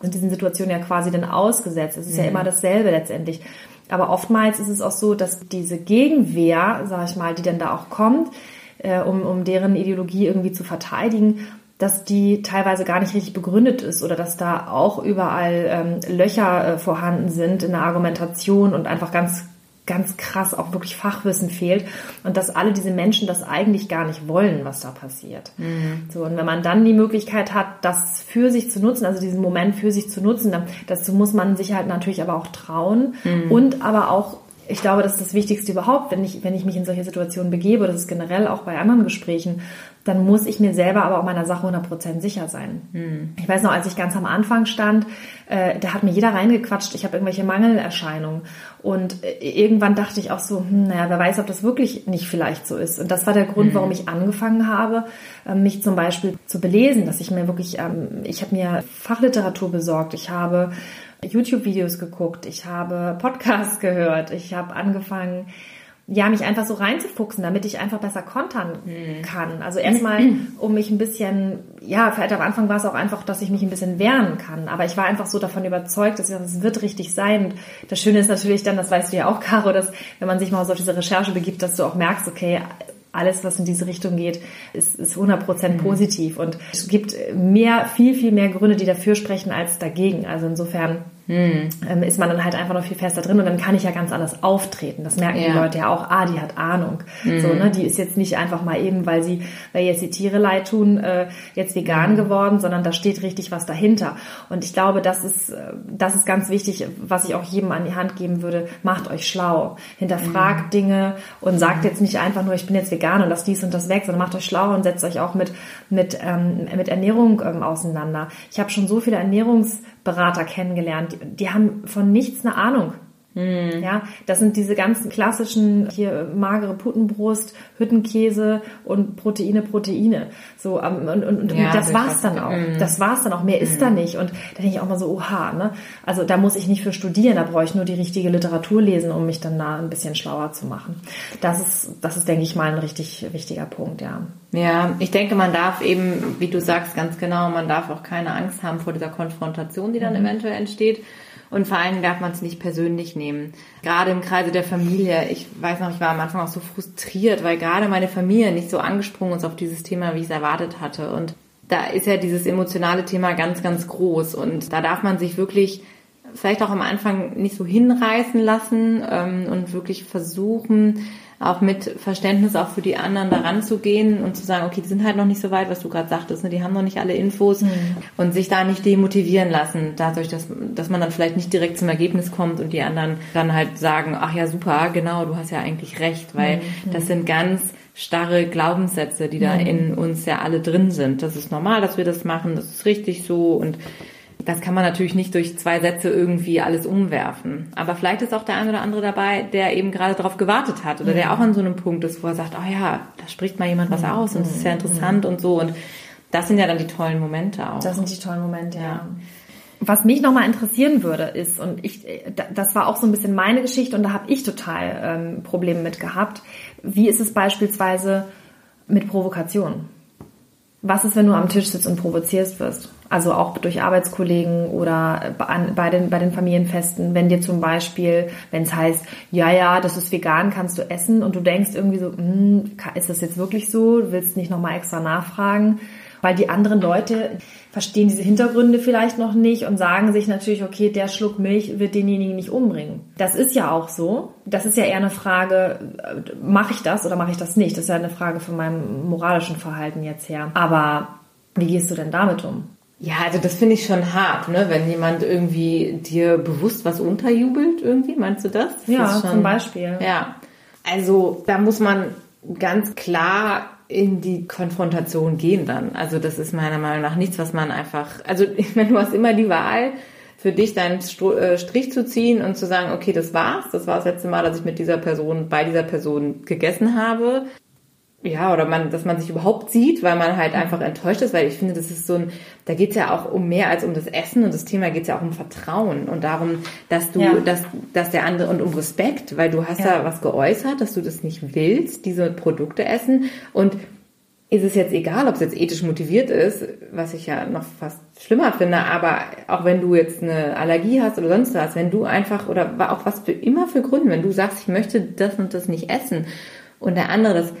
sind diesen Situationen ja quasi dann ausgesetzt. Es ist mhm. ja immer dasselbe letztendlich. Aber oftmals ist es auch so, dass diese Gegenwehr, sag ich mal, die dann da auch kommt, äh, um, um deren Ideologie irgendwie zu verteidigen, dass die teilweise gar nicht richtig begründet ist oder dass da auch überall ähm, Löcher äh, vorhanden sind in der Argumentation und einfach ganz ganz krass auch wirklich Fachwissen fehlt und dass alle diese Menschen das eigentlich gar nicht wollen, was da passiert. Mhm. So und wenn man dann die Möglichkeit hat, das für sich zu nutzen, also diesen Moment für sich zu nutzen, dann, dazu muss man sich halt natürlich aber auch trauen mhm. und aber auch ich glaube, das ist das Wichtigste überhaupt, wenn ich, wenn ich mich in solche Situationen begebe, das ist generell auch bei anderen Gesprächen, dann muss ich mir selber aber auch meiner Sache 100% sicher sein. Hm. Ich weiß noch, als ich ganz am Anfang stand, äh, da hat mir jeder reingequatscht, ich habe irgendwelche Mangelerscheinungen. Und äh, irgendwann dachte ich auch so, hm, naja, wer weiß, ob das wirklich nicht vielleicht so ist. Und das war der Grund, hm. warum ich angefangen habe, äh, mich zum Beispiel zu belesen, dass ich mir wirklich, ähm, ich habe mir Fachliteratur besorgt, ich habe YouTube-Videos geguckt, ich habe Podcasts gehört, ich habe angefangen, ja, mich einfach so reinzufuchsen, damit ich einfach besser kontern hm. kann. Also erstmal, um mich ein bisschen, ja, vielleicht am Anfang war es auch einfach, dass ich mich ein bisschen wehren kann. Aber ich war einfach so davon überzeugt, dass es wird richtig sein. Und das Schöne ist natürlich dann, das weißt du ja auch, Caro, dass wenn man sich mal so auf diese Recherche begibt, dass du auch merkst, okay, alles, was in diese Richtung geht, ist, ist 100% mhm. positiv. Und es gibt mehr, viel, viel mehr Gründe, die dafür sprechen als dagegen. Also insofern hm. Ähm, ist man dann halt einfach noch viel fester drin und dann kann ich ja ganz anders auftreten. Das merken ja. die Leute ja auch. Ah, die hat Ahnung. Hm. So, ne, die ist jetzt nicht einfach mal eben, weil sie, weil jetzt die Tiere leid tun, äh, jetzt vegan hm. geworden, sondern da steht richtig was dahinter. Und ich glaube, das ist, äh, das ist ganz wichtig, was ich auch jedem an die Hand geben würde. Macht euch schlau. Hinterfragt hm. Dinge und sagt jetzt nicht einfach nur, ich bin jetzt vegan und das dies und das weg, sondern macht euch schlau und setzt euch auch mit, mit, ähm, mit Ernährung ähm, auseinander. Ich habe schon so viele Ernährungs Berater kennengelernt, die, haben von nichts eine Ahnung. Hm. Ja, das sind diese ganzen klassischen hier magere Puttenbrust, Hüttenkäse und Proteine, Proteine. So ähm, und, und, und ja, das war's dann auch. Mm. Das war's dann auch. Mehr mm. ist da nicht. Und da denke ich auch mal so, oha, ne? Also da muss ich nicht für studieren. Da brauche ich nur die richtige Literatur lesen, um mich dann da ein bisschen schlauer zu machen. Das ist, das ist, denke ich mal, ein richtig wichtiger Punkt, ja. Ja, ich denke, man darf eben, wie du sagst, ganz genau, man darf auch keine Angst haben vor dieser Konfrontation, die dann mhm. eventuell entsteht. Und vor allem darf man es nicht persönlich nehmen. Gerade im Kreise der Familie. Ich weiß noch, ich war am Anfang auch so frustriert, weil gerade meine Familie nicht so angesprungen ist auf dieses Thema, wie ich es erwartet hatte. Und da ist ja dieses emotionale Thema ganz, ganz groß. Und da darf man sich wirklich vielleicht auch am Anfang nicht so hinreißen lassen ähm, und wirklich versuchen, auch mit Verständnis auch für die anderen daran zu gehen und zu sagen, okay, die sind halt noch nicht so weit, was du gerade sagtest, ne? die haben noch nicht alle Infos mhm. und sich da nicht demotivieren lassen, dadurch, dass, dass man dann vielleicht nicht direkt zum Ergebnis kommt und die anderen dann halt sagen, ach ja, super, genau, du hast ja eigentlich recht, weil mhm. das sind ganz starre Glaubenssätze, die da mhm. in uns ja alle drin sind. Das ist normal, dass wir das machen, das ist richtig so und das kann man natürlich nicht durch zwei Sätze irgendwie alles umwerfen. Aber vielleicht ist auch der eine oder andere dabei, der eben gerade darauf gewartet hat oder der auch an so einem Punkt ist, wo er sagt, oh ja, da spricht mal jemand was aus und es ist ja interessant und so. Und das sind ja dann die tollen Momente auch. Das sind die tollen Momente, ja. ja. Was mich nochmal interessieren würde, ist, und ich, das war auch so ein bisschen meine Geschichte und da habe ich total ähm, Probleme mit gehabt. Wie ist es beispielsweise mit Provokation? Was ist, wenn du am Tisch sitzt und provozierst wirst? Also auch durch Arbeitskollegen oder bei den, bei den Familienfesten, wenn dir zum Beispiel, wenn es heißt, ja, ja, das ist vegan, kannst du essen und du denkst irgendwie so, hm, ist das jetzt wirklich so? Du willst nicht nochmal extra nachfragen? Weil die anderen Leute verstehen diese Hintergründe vielleicht noch nicht und sagen sich natürlich, okay, der Schluck Milch wird denjenigen nicht umbringen. Das ist ja auch so. Das ist ja eher eine Frage, äh, mache ich das oder mache ich das nicht? Das ist ja eine Frage von meinem moralischen Verhalten jetzt her. Aber wie gehst du denn damit um? Ja, also das finde ich schon hart, ne? wenn jemand irgendwie dir bewusst was unterjubelt irgendwie, meinst du das? das ja, schon, zum Beispiel. Ja, also da muss man ganz klar in die Konfrontation gehen dann. Also das ist meiner Meinung nach nichts, was man einfach, also ich meine, du hast immer die Wahl, für dich deinen äh, Strich zu ziehen und zu sagen, okay, das war's, das war das letzte Mal, dass ich mit dieser Person, bei dieser Person gegessen habe ja, oder man, dass man sich überhaupt sieht, weil man halt einfach enttäuscht ist, weil ich finde, das ist so ein, da geht's ja auch um mehr als um das Essen und das Thema geht's ja auch um Vertrauen und darum, dass du, ja. dass, dass der andere und um Respekt, weil du hast ja. ja was geäußert, dass du das nicht willst, diese Produkte essen und ist es jetzt egal, ob es jetzt ethisch motiviert ist, was ich ja noch fast schlimmer finde, aber auch wenn du jetzt eine Allergie hast oder sonst was, wenn du einfach oder auch was für immer für Gründe, wenn du sagst, ich möchte das und das nicht essen und der andere das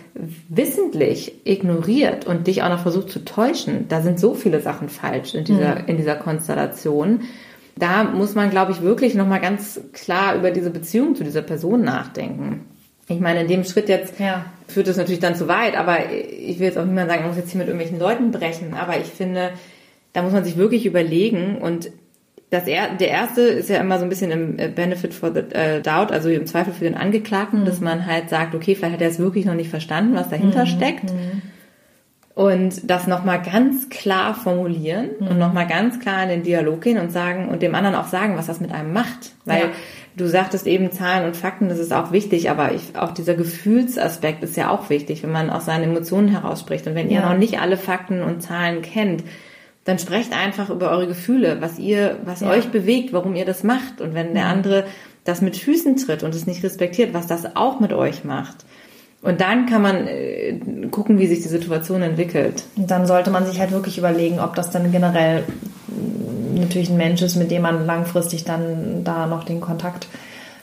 wissentlich ignoriert und dich auch noch versucht zu täuschen, da sind so viele Sachen falsch in dieser, mhm. in dieser Konstellation. Da muss man, glaube ich, wirklich nochmal ganz klar über diese Beziehung zu dieser Person nachdenken. Ich meine, in dem Schritt jetzt ja. führt es natürlich dann zu weit, aber ich will jetzt auch niemand sagen, man muss jetzt hier mit irgendwelchen Leuten brechen, aber ich finde, da muss man sich wirklich überlegen und das er, der erste ist ja immer so ein bisschen im äh, Benefit for the uh, Doubt, also im Zweifel für den Angeklagten, mhm. dass man halt sagt, okay, vielleicht hat er es wirklich noch nicht verstanden, was dahinter mhm. steckt. Mhm. Und das nochmal ganz klar formulieren mhm. und nochmal ganz klar in den Dialog gehen und sagen und dem anderen auch sagen, was das mit einem macht. Weil ja. du sagtest eben Zahlen und Fakten, das ist auch wichtig, aber ich, auch dieser Gefühlsaspekt ist ja auch wichtig, wenn man aus seinen Emotionen herausspricht. Und wenn ja. ihr noch nicht alle Fakten und Zahlen kennt, dann sprecht einfach über eure Gefühle, was ihr, was ja. euch bewegt, warum ihr das macht. Und wenn der mhm. andere das mit Füßen tritt und es nicht respektiert, was das auch mit euch macht. Und dann kann man äh, gucken, wie sich die Situation entwickelt. Und dann sollte man sich halt wirklich überlegen, ob das dann generell natürlich ein Mensch ist, mit dem man langfristig dann da noch den Kontakt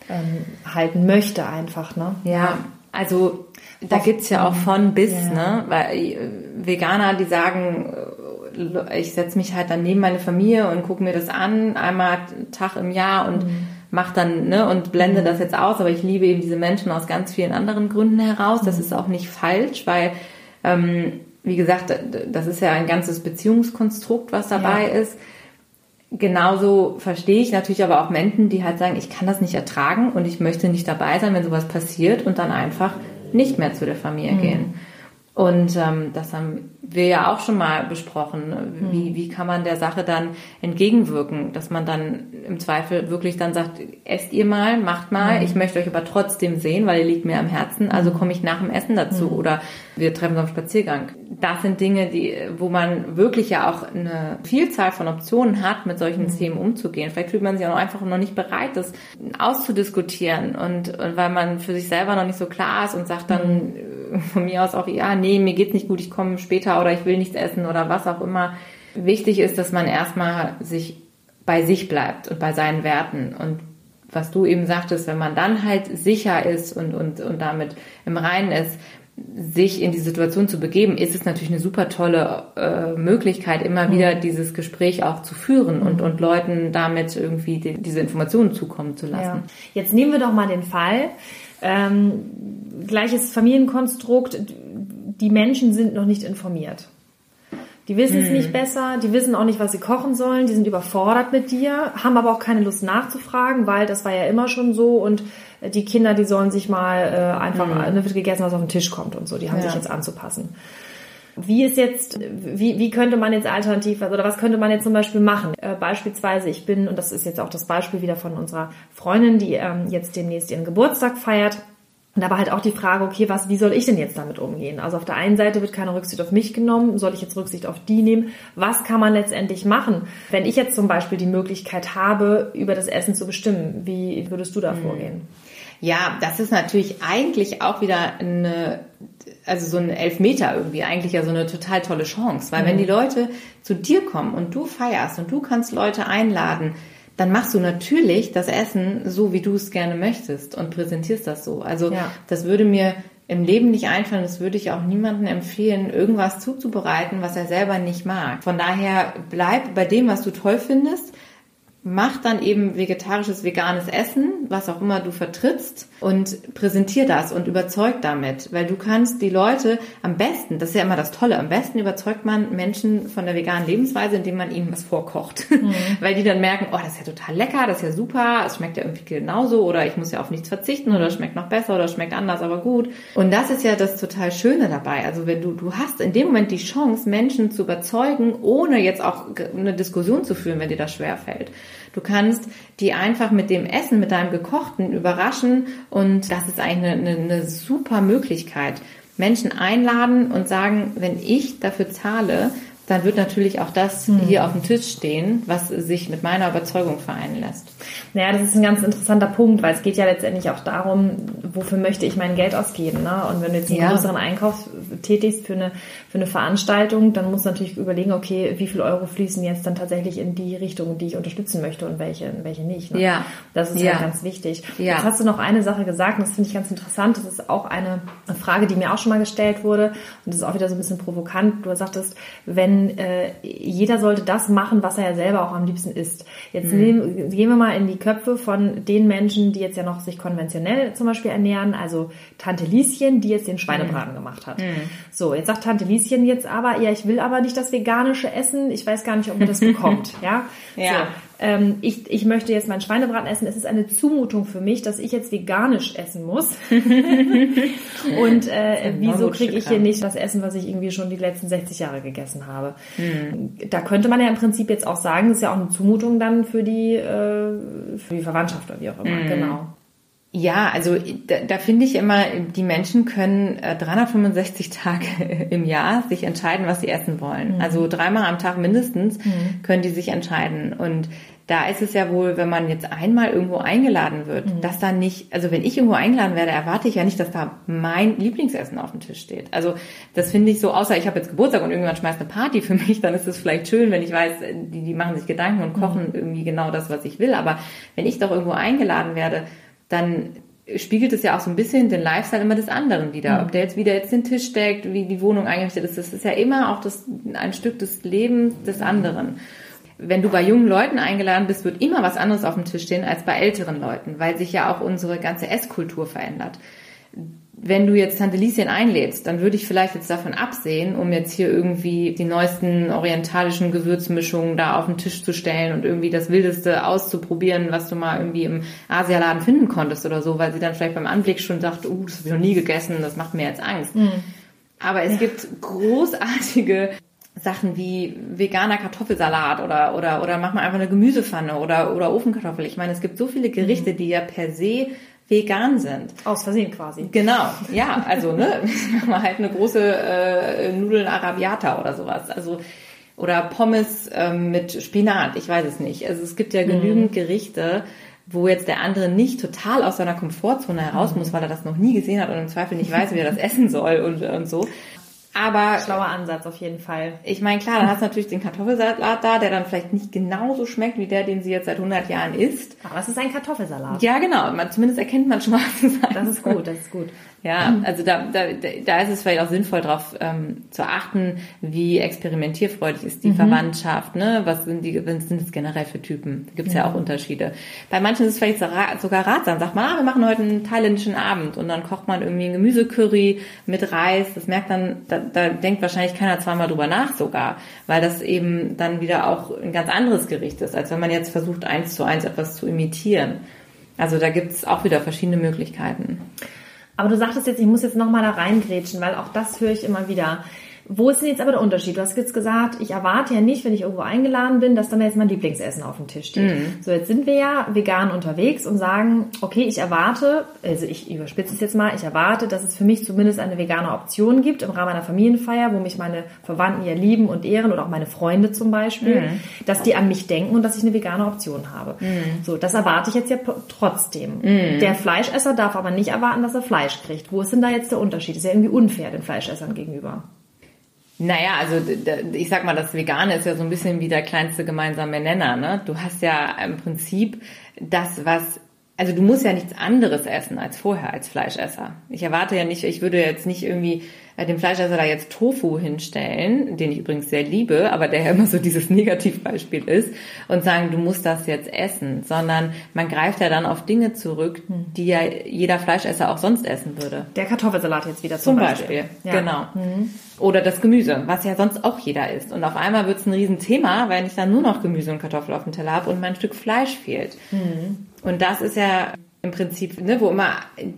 ähm, halten möchte, einfach. Ne? Ja, also da gibt's ja auch von bis, ja. ne? Weil äh, Veganer, die sagen, ich setze mich halt dann neben meine Familie und gucke mir das an, einmal Tag im Jahr und mhm. mach dann, ne, und blende mhm. das jetzt aus, aber ich liebe eben diese Menschen aus ganz vielen anderen Gründen heraus. Das mhm. ist auch nicht falsch, weil, ähm, wie gesagt, das ist ja ein ganzes Beziehungskonstrukt, was dabei ja. ist. Genauso verstehe ich natürlich aber auch Menschen, die halt sagen, ich kann das nicht ertragen und ich möchte nicht dabei sein, wenn sowas passiert und dann einfach nicht mehr zu der Familie mhm. gehen. Und ähm, das haben wir ja auch schon mal besprochen. Wie, mhm. wie kann man der Sache dann entgegenwirken, dass man dann im Zweifel wirklich dann sagt, esst ihr mal, macht mal, mhm. ich möchte euch aber trotzdem sehen, weil ihr liegt mir am Herzen, also komme ich nach dem Essen dazu oder wir treffen uns am Spaziergang. Das sind Dinge, die, wo man wirklich ja auch eine Vielzahl von Optionen hat, mit solchen mhm. Themen umzugehen. Vielleicht fühlt man sich auch einfach noch nicht bereit, das auszudiskutieren und, und weil man für sich selber noch nicht so klar ist und sagt dann, mhm von mir aus auch, ja, nee, mir geht's nicht gut, ich komme später oder ich will nichts essen oder was auch immer. Wichtig ist, dass man erstmal sich bei sich bleibt und bei seinen Werten. Und was du eben sagtest, wenn man dann halt sicher ist und, und, und damit im Reinen ist, sich in die Situation zu begeben, ist es natürlich eine super tolle äh, Möglichkeit, immer mhm. wieder dieses Gespräch auch zu führen und, und Leuten damit irgendwie die, diese Informationen zukommen zu lassen. Ja. Jetzt nehmen wir doch mal den Fall, ähm, gleiches Familienkonstrukt, die Menschen sind noch nicht informiert. Die wissen es hm. nicht besser, die wissen auch nicht, was sie kochen sollen, die sind überfordert mit dir, haben aber auch keine Lust nachzufragen, weil das war ja immer schon so und die Kinder, die sollen sich mal äh, einfach, hm. wird gegessen, was auf den Tisch kommt und so, die haben ja. sich jetzt anzupassen. Wie ist jetzt, wie, wie könnte man jetzt alternativ, oder was könnte man jetzt zum Beispiel machen? Äh, beispielsweise, ich bin, und das ist jetzt auch das Beispiel wieder von unserer Freundin, die ähm, jetzt demnächst ihren Geburtstag feiert. Und aber halt auch die Frage, okay, was, wie soll ich denn jetzt damit umgehen? Also auf der einen Seite wird keine Rücksicht auf mich genommen, soll ich jetzt Rücksicht auf die nehmen? Was kann man letztendlich machen? Wenn ich jetzt zum Beispiel die Möglichkeit habe, über das Essen zu bestimmen, wie würdest du da hm. vorgehen? Ja, das ist natürlich eigentlich auch wieder eine also so ein Elfmeter irgendwie, eigentlich ja so eine total tolle Chance. Weil mhm. wenn die Leute zu dir kommen und du feierst und du kannst Leute einladen, dann machst du natürlich das Essen so, wie du es gerne möchtest und präsentierst das so. Also ja. das würde mir im Leben nicht einfallen, das würde ich auch niemandem empfehlen, irgendwas zuzubereiten, was er selber nicht mag. Von daher bleib bei dem, was du toll findest mach dann eben vegetarisches, veganes Essen, was auch immer du vertrittst und präsentier das und überzeug damit, weil du kannst die Leute am besten, das ist ja immer das Tolle, am besten überzeugt man Menschen von der veganen Lebensweise, indem man ihnen was vorkocht, mhm. weil die dann merken, oh, das ist ja total lecker, das ist ja super, es schmeckt ja irgendwie genauso oder ich muss ja auf nichts verzichten oder es schmeckt noch besser oder es schmeckt anders, aber gut. Und das ist ja das total Schöne dabei. Also wenn du, du hast in dem Moment die Chance, Menschen zu überzeugen, ohne jetzt auch eine Diskussion zu führen, wenn dir das schwerfällt. Du kannst die einfach mit dem Essen, mit deinem Gekochten überraschen und das ist eigentlich eine, eine, eine super Möglichkeit. Menschen einladen und sagen, wenn ich dafür zahle, dann wird natürlich auch das mhm. hier auf dem Tisch stehen, was sich mit meiner Überzeugung vereinen lässt. Naja, das ist ein ganz interessanter Punkt, weil es geht ja letztendlich auch darum, wofür möchte ich mein Geld ausgeben. Ne? Und wenn du jetzt einen ja. größeren Einkauf tätigst für eine, für eine Veranstaltung, dann musst du natürlich überlegen, okay, wie viel Euro fließen jetzt dann tatsächlich in die Richtung, die ich unterstützen möchte und welche, welche nicht. Ne? Ja. Das ist ja. halt ganz wichtig. Ja. Jetzt hast du noch eine Sache gesagt, und das finde ich ganz interessant, das ist auch eine Frage, die mir auch schon mal gestellt wurde, und das ist auch wieder so ein bisschen provokant. Du sagtest, wenn äh, jeder sollte das machen, was er ja selber auch am liebsten isst. Jetzt mhm. nehmen, gehen wir mal in die Köpfe von den Menschen, die jetzt ja noch sich konventionell zum Beispiel ernähren, also Tante Lieschen, die jetzt den Schweinebraten mhm. gemacht hat. Mhm. So, jetzt sagt Tante Lieschen jetzt aber, ja, ich will aber nicht das veganische Essen, ich weiß gar nicht, ob man das bekommt. Ja, ja. So ähm, ich, ich möchte jetzt meinen Schweinebraten essen. Es ist eine Zumutung für mich, dass ich jetzt veganisch essen muss. und äh, wieso kriege ich hier nicht das Essen, was ich irgendwie schon die letzten 60 Jahre gegessen habe? Mhm. Da könnte man ja im Prinzip jetzt auch sagen, das ist ja auch eine Zumutung dann für die, äh, für die Verwandtschaft oder wie auch immer. Mhm. Genau. Ja, also da, da finde ich immer, die Menschen können äh, 365 Tage im Jahr sich entscheiden, was sie essen wollen. Mhm. Also dreimal am Tag mindestens mhm. können die sich entscheiden. Und da ist es ja wohl, wenn man jetzt einmal irgendwo eingeladen wird, mhm. dass da nicht, also wenn ich irgendwo eingeladen werde, erwarte ich ja nicht, dass da mein Lieblingsessen auf dem Tisch steht. Also das finde ich so, außer ich habe jetzt Geburtstag und irgendjemand schmeißt eine Party für mich, dann ist es vielleicht schön, wenn ich weiß, die, die machen sich Gedanken und kochen mhm. irgendwie genau das, was ich will. Aber wenn ich doch irgendwo eingeladen werde, dann spiegelt es ja auch so ein bisschen den Lifestyle immer des anderen wieder. Mhm. Ob der jetzt wieder jetzt den Tisch deckt, wie die Wohnung eingerichtet ist, das ist ja immer auch das, ein Stück des Lebens des anderen. Wenn du bei jungen Leuten eingeladen bist, wird immer was anderes auf dem Tisch stehen als bei älteren Leuten, weil sich ja auch unsere ganze Esskultur verändert wenn du jetzt Tante Lieschen einlädst, dann würde ich vielleicht jetzt davon absehen, um jetzt hier irgendwie die neuesten orientalischen Gewürzmischungen da auf den Tisch zu stellen und irgendwie das Wildeste auszuprobieren, was du mal irgendwie im Asialaden finden konntest oder so, weil sie dann vielleicht beim Anblick schon dachte, uh, das habe ich noch nie gegessen, das macht mir jetzt Angst. Mhm. Aber es ja. gibt großartige Sachen wie veganer Kartoffelsalat oder, oder, oder mach mal einfach eine Gemüsepfanne oder, oder Ofenkartoffel. Ich meine, es gibt so viele Gerichte, mhm. die ja per se vegan sind. Aus Versehen quasi. Genau, ja, also ne, wir halt eine große äh, Nudeln Arabiata oder sowas. Also oder Pommes ähm, mit Spinat, ich weiß es nicht. Also es gibt ja genügend mhm. Gerichte, wo jetzt der andere nicht total aus seiner Komfortzone heraus mhm. muss, weil er das noch nie gesehen hat und im Zweifel nicht weiß, wie er das essen soll und, und so. Aber schlauer Ansatz auf jeden Fall. Ich meine, klar, dann hast du natürlich den Kartoffelsalat da, der dann vielleicht nicht genauso schmeckt wie der, den sie jetzt seit 100 Jahren isst. Aber es ist ein Kartoffelsalat. Ja, genau. Man, zumindest erkennt man schon mal, was es Das ist gut, das ist gut. Ja, also da, da, da ist es vielleicht auch sinnvoll, darauf ähm, zu achten, wie experimentierfreudig ist die mhm. Verwandtschaft, ne? Was sind die, was sind es generell für Typen? Da gibt es ja. ja. auch Unterschiede. Bei manchen ist es vielleicht sogar ratsam. Sagt man, ah, wir machen heute einen thailändischen Abend und dann kocht man irgendwie ein Gemüsecurry mit Reis. Das merkt dann, da, denkt wahrscheinlich keiner zweimal drüber nach sogar, weil das eben dann wieder auch ein ganz anderes Gericht ist, als wenn man jetzt versucht, eins zu eins etwas zu imitieren. Also da gibt es auch wieder verschiedene Möglichkeiten. Aber du sagtest jetzt, ich muss jetzt nochmal da reingrätschen, weil auch das höre ich immer wieder. Wo ist denn jetzt aber der Unterschied? Du hast jetzt gesagt, ich erwarte ja nicht, wenn ich irgendwo eingeladen bin, dass dann jetzt mein Lieblingsessen auf dem Tisch steht. Mhm. So, jetzt sind wir ja vegan unterwegs und sagen, okay, ich erwarte, also ich überspitze es jetzt mal, ich erwarte, dass es für mich zumindest eine vegane Option gibt im Rahmen einer Familienfeier, wo mich meine Verwandten ja lieben und ehren oder auch meine Freunde zum Beispiel, mhm. dass die an mich denken und dass ich eine vegane Option habe. Mhm. So, das erwarte ich jetzt ja trotzdem. Mhm. Der Fleischesser darf aber nicht erwarten, dass er Fleisch kriegt. Wo ist denn da jetzt der Unterschied? Das ist ja irgendwie unfair den Fleischessern gegenüber. Naja, also ich sag mal, das Vegane ist ja so ein bisschen wie der kleinste gemeinsame Nenner. Ne? Du hast ja im Prinzip das, was also du musst ja nichts anderes essen als vorher als Fleischesser. Ich erwarte ja nicht, ich würde jetzt nicht irgendwie äh, dem Fleischesser da jetzt Tofu hinstellen, den ich übrigens sehr liebe, aber der ja immer so dieses Negativbeispiel ist, und sagen, du musst das jetzt essen, sondern man greift ja dann auf Dinge zurück, hm. die ja jeder Fleischesser auch sonst essen würde. Der Kartoffelsalat jetzt wieder zum, zum Beispiel. Beispiel. Ja. Genau. Mhm. Oder das Gemüse, was ja sonst auch jeder isst. Und auf einmal wird es ein Riesenthema, weil ich dann nur noch Gemüse und Kartoffel auf dem Teller habe und mein Stück Fleisch fehlt. Mhm. Und das ist ja im Prinzip, ne, wo immer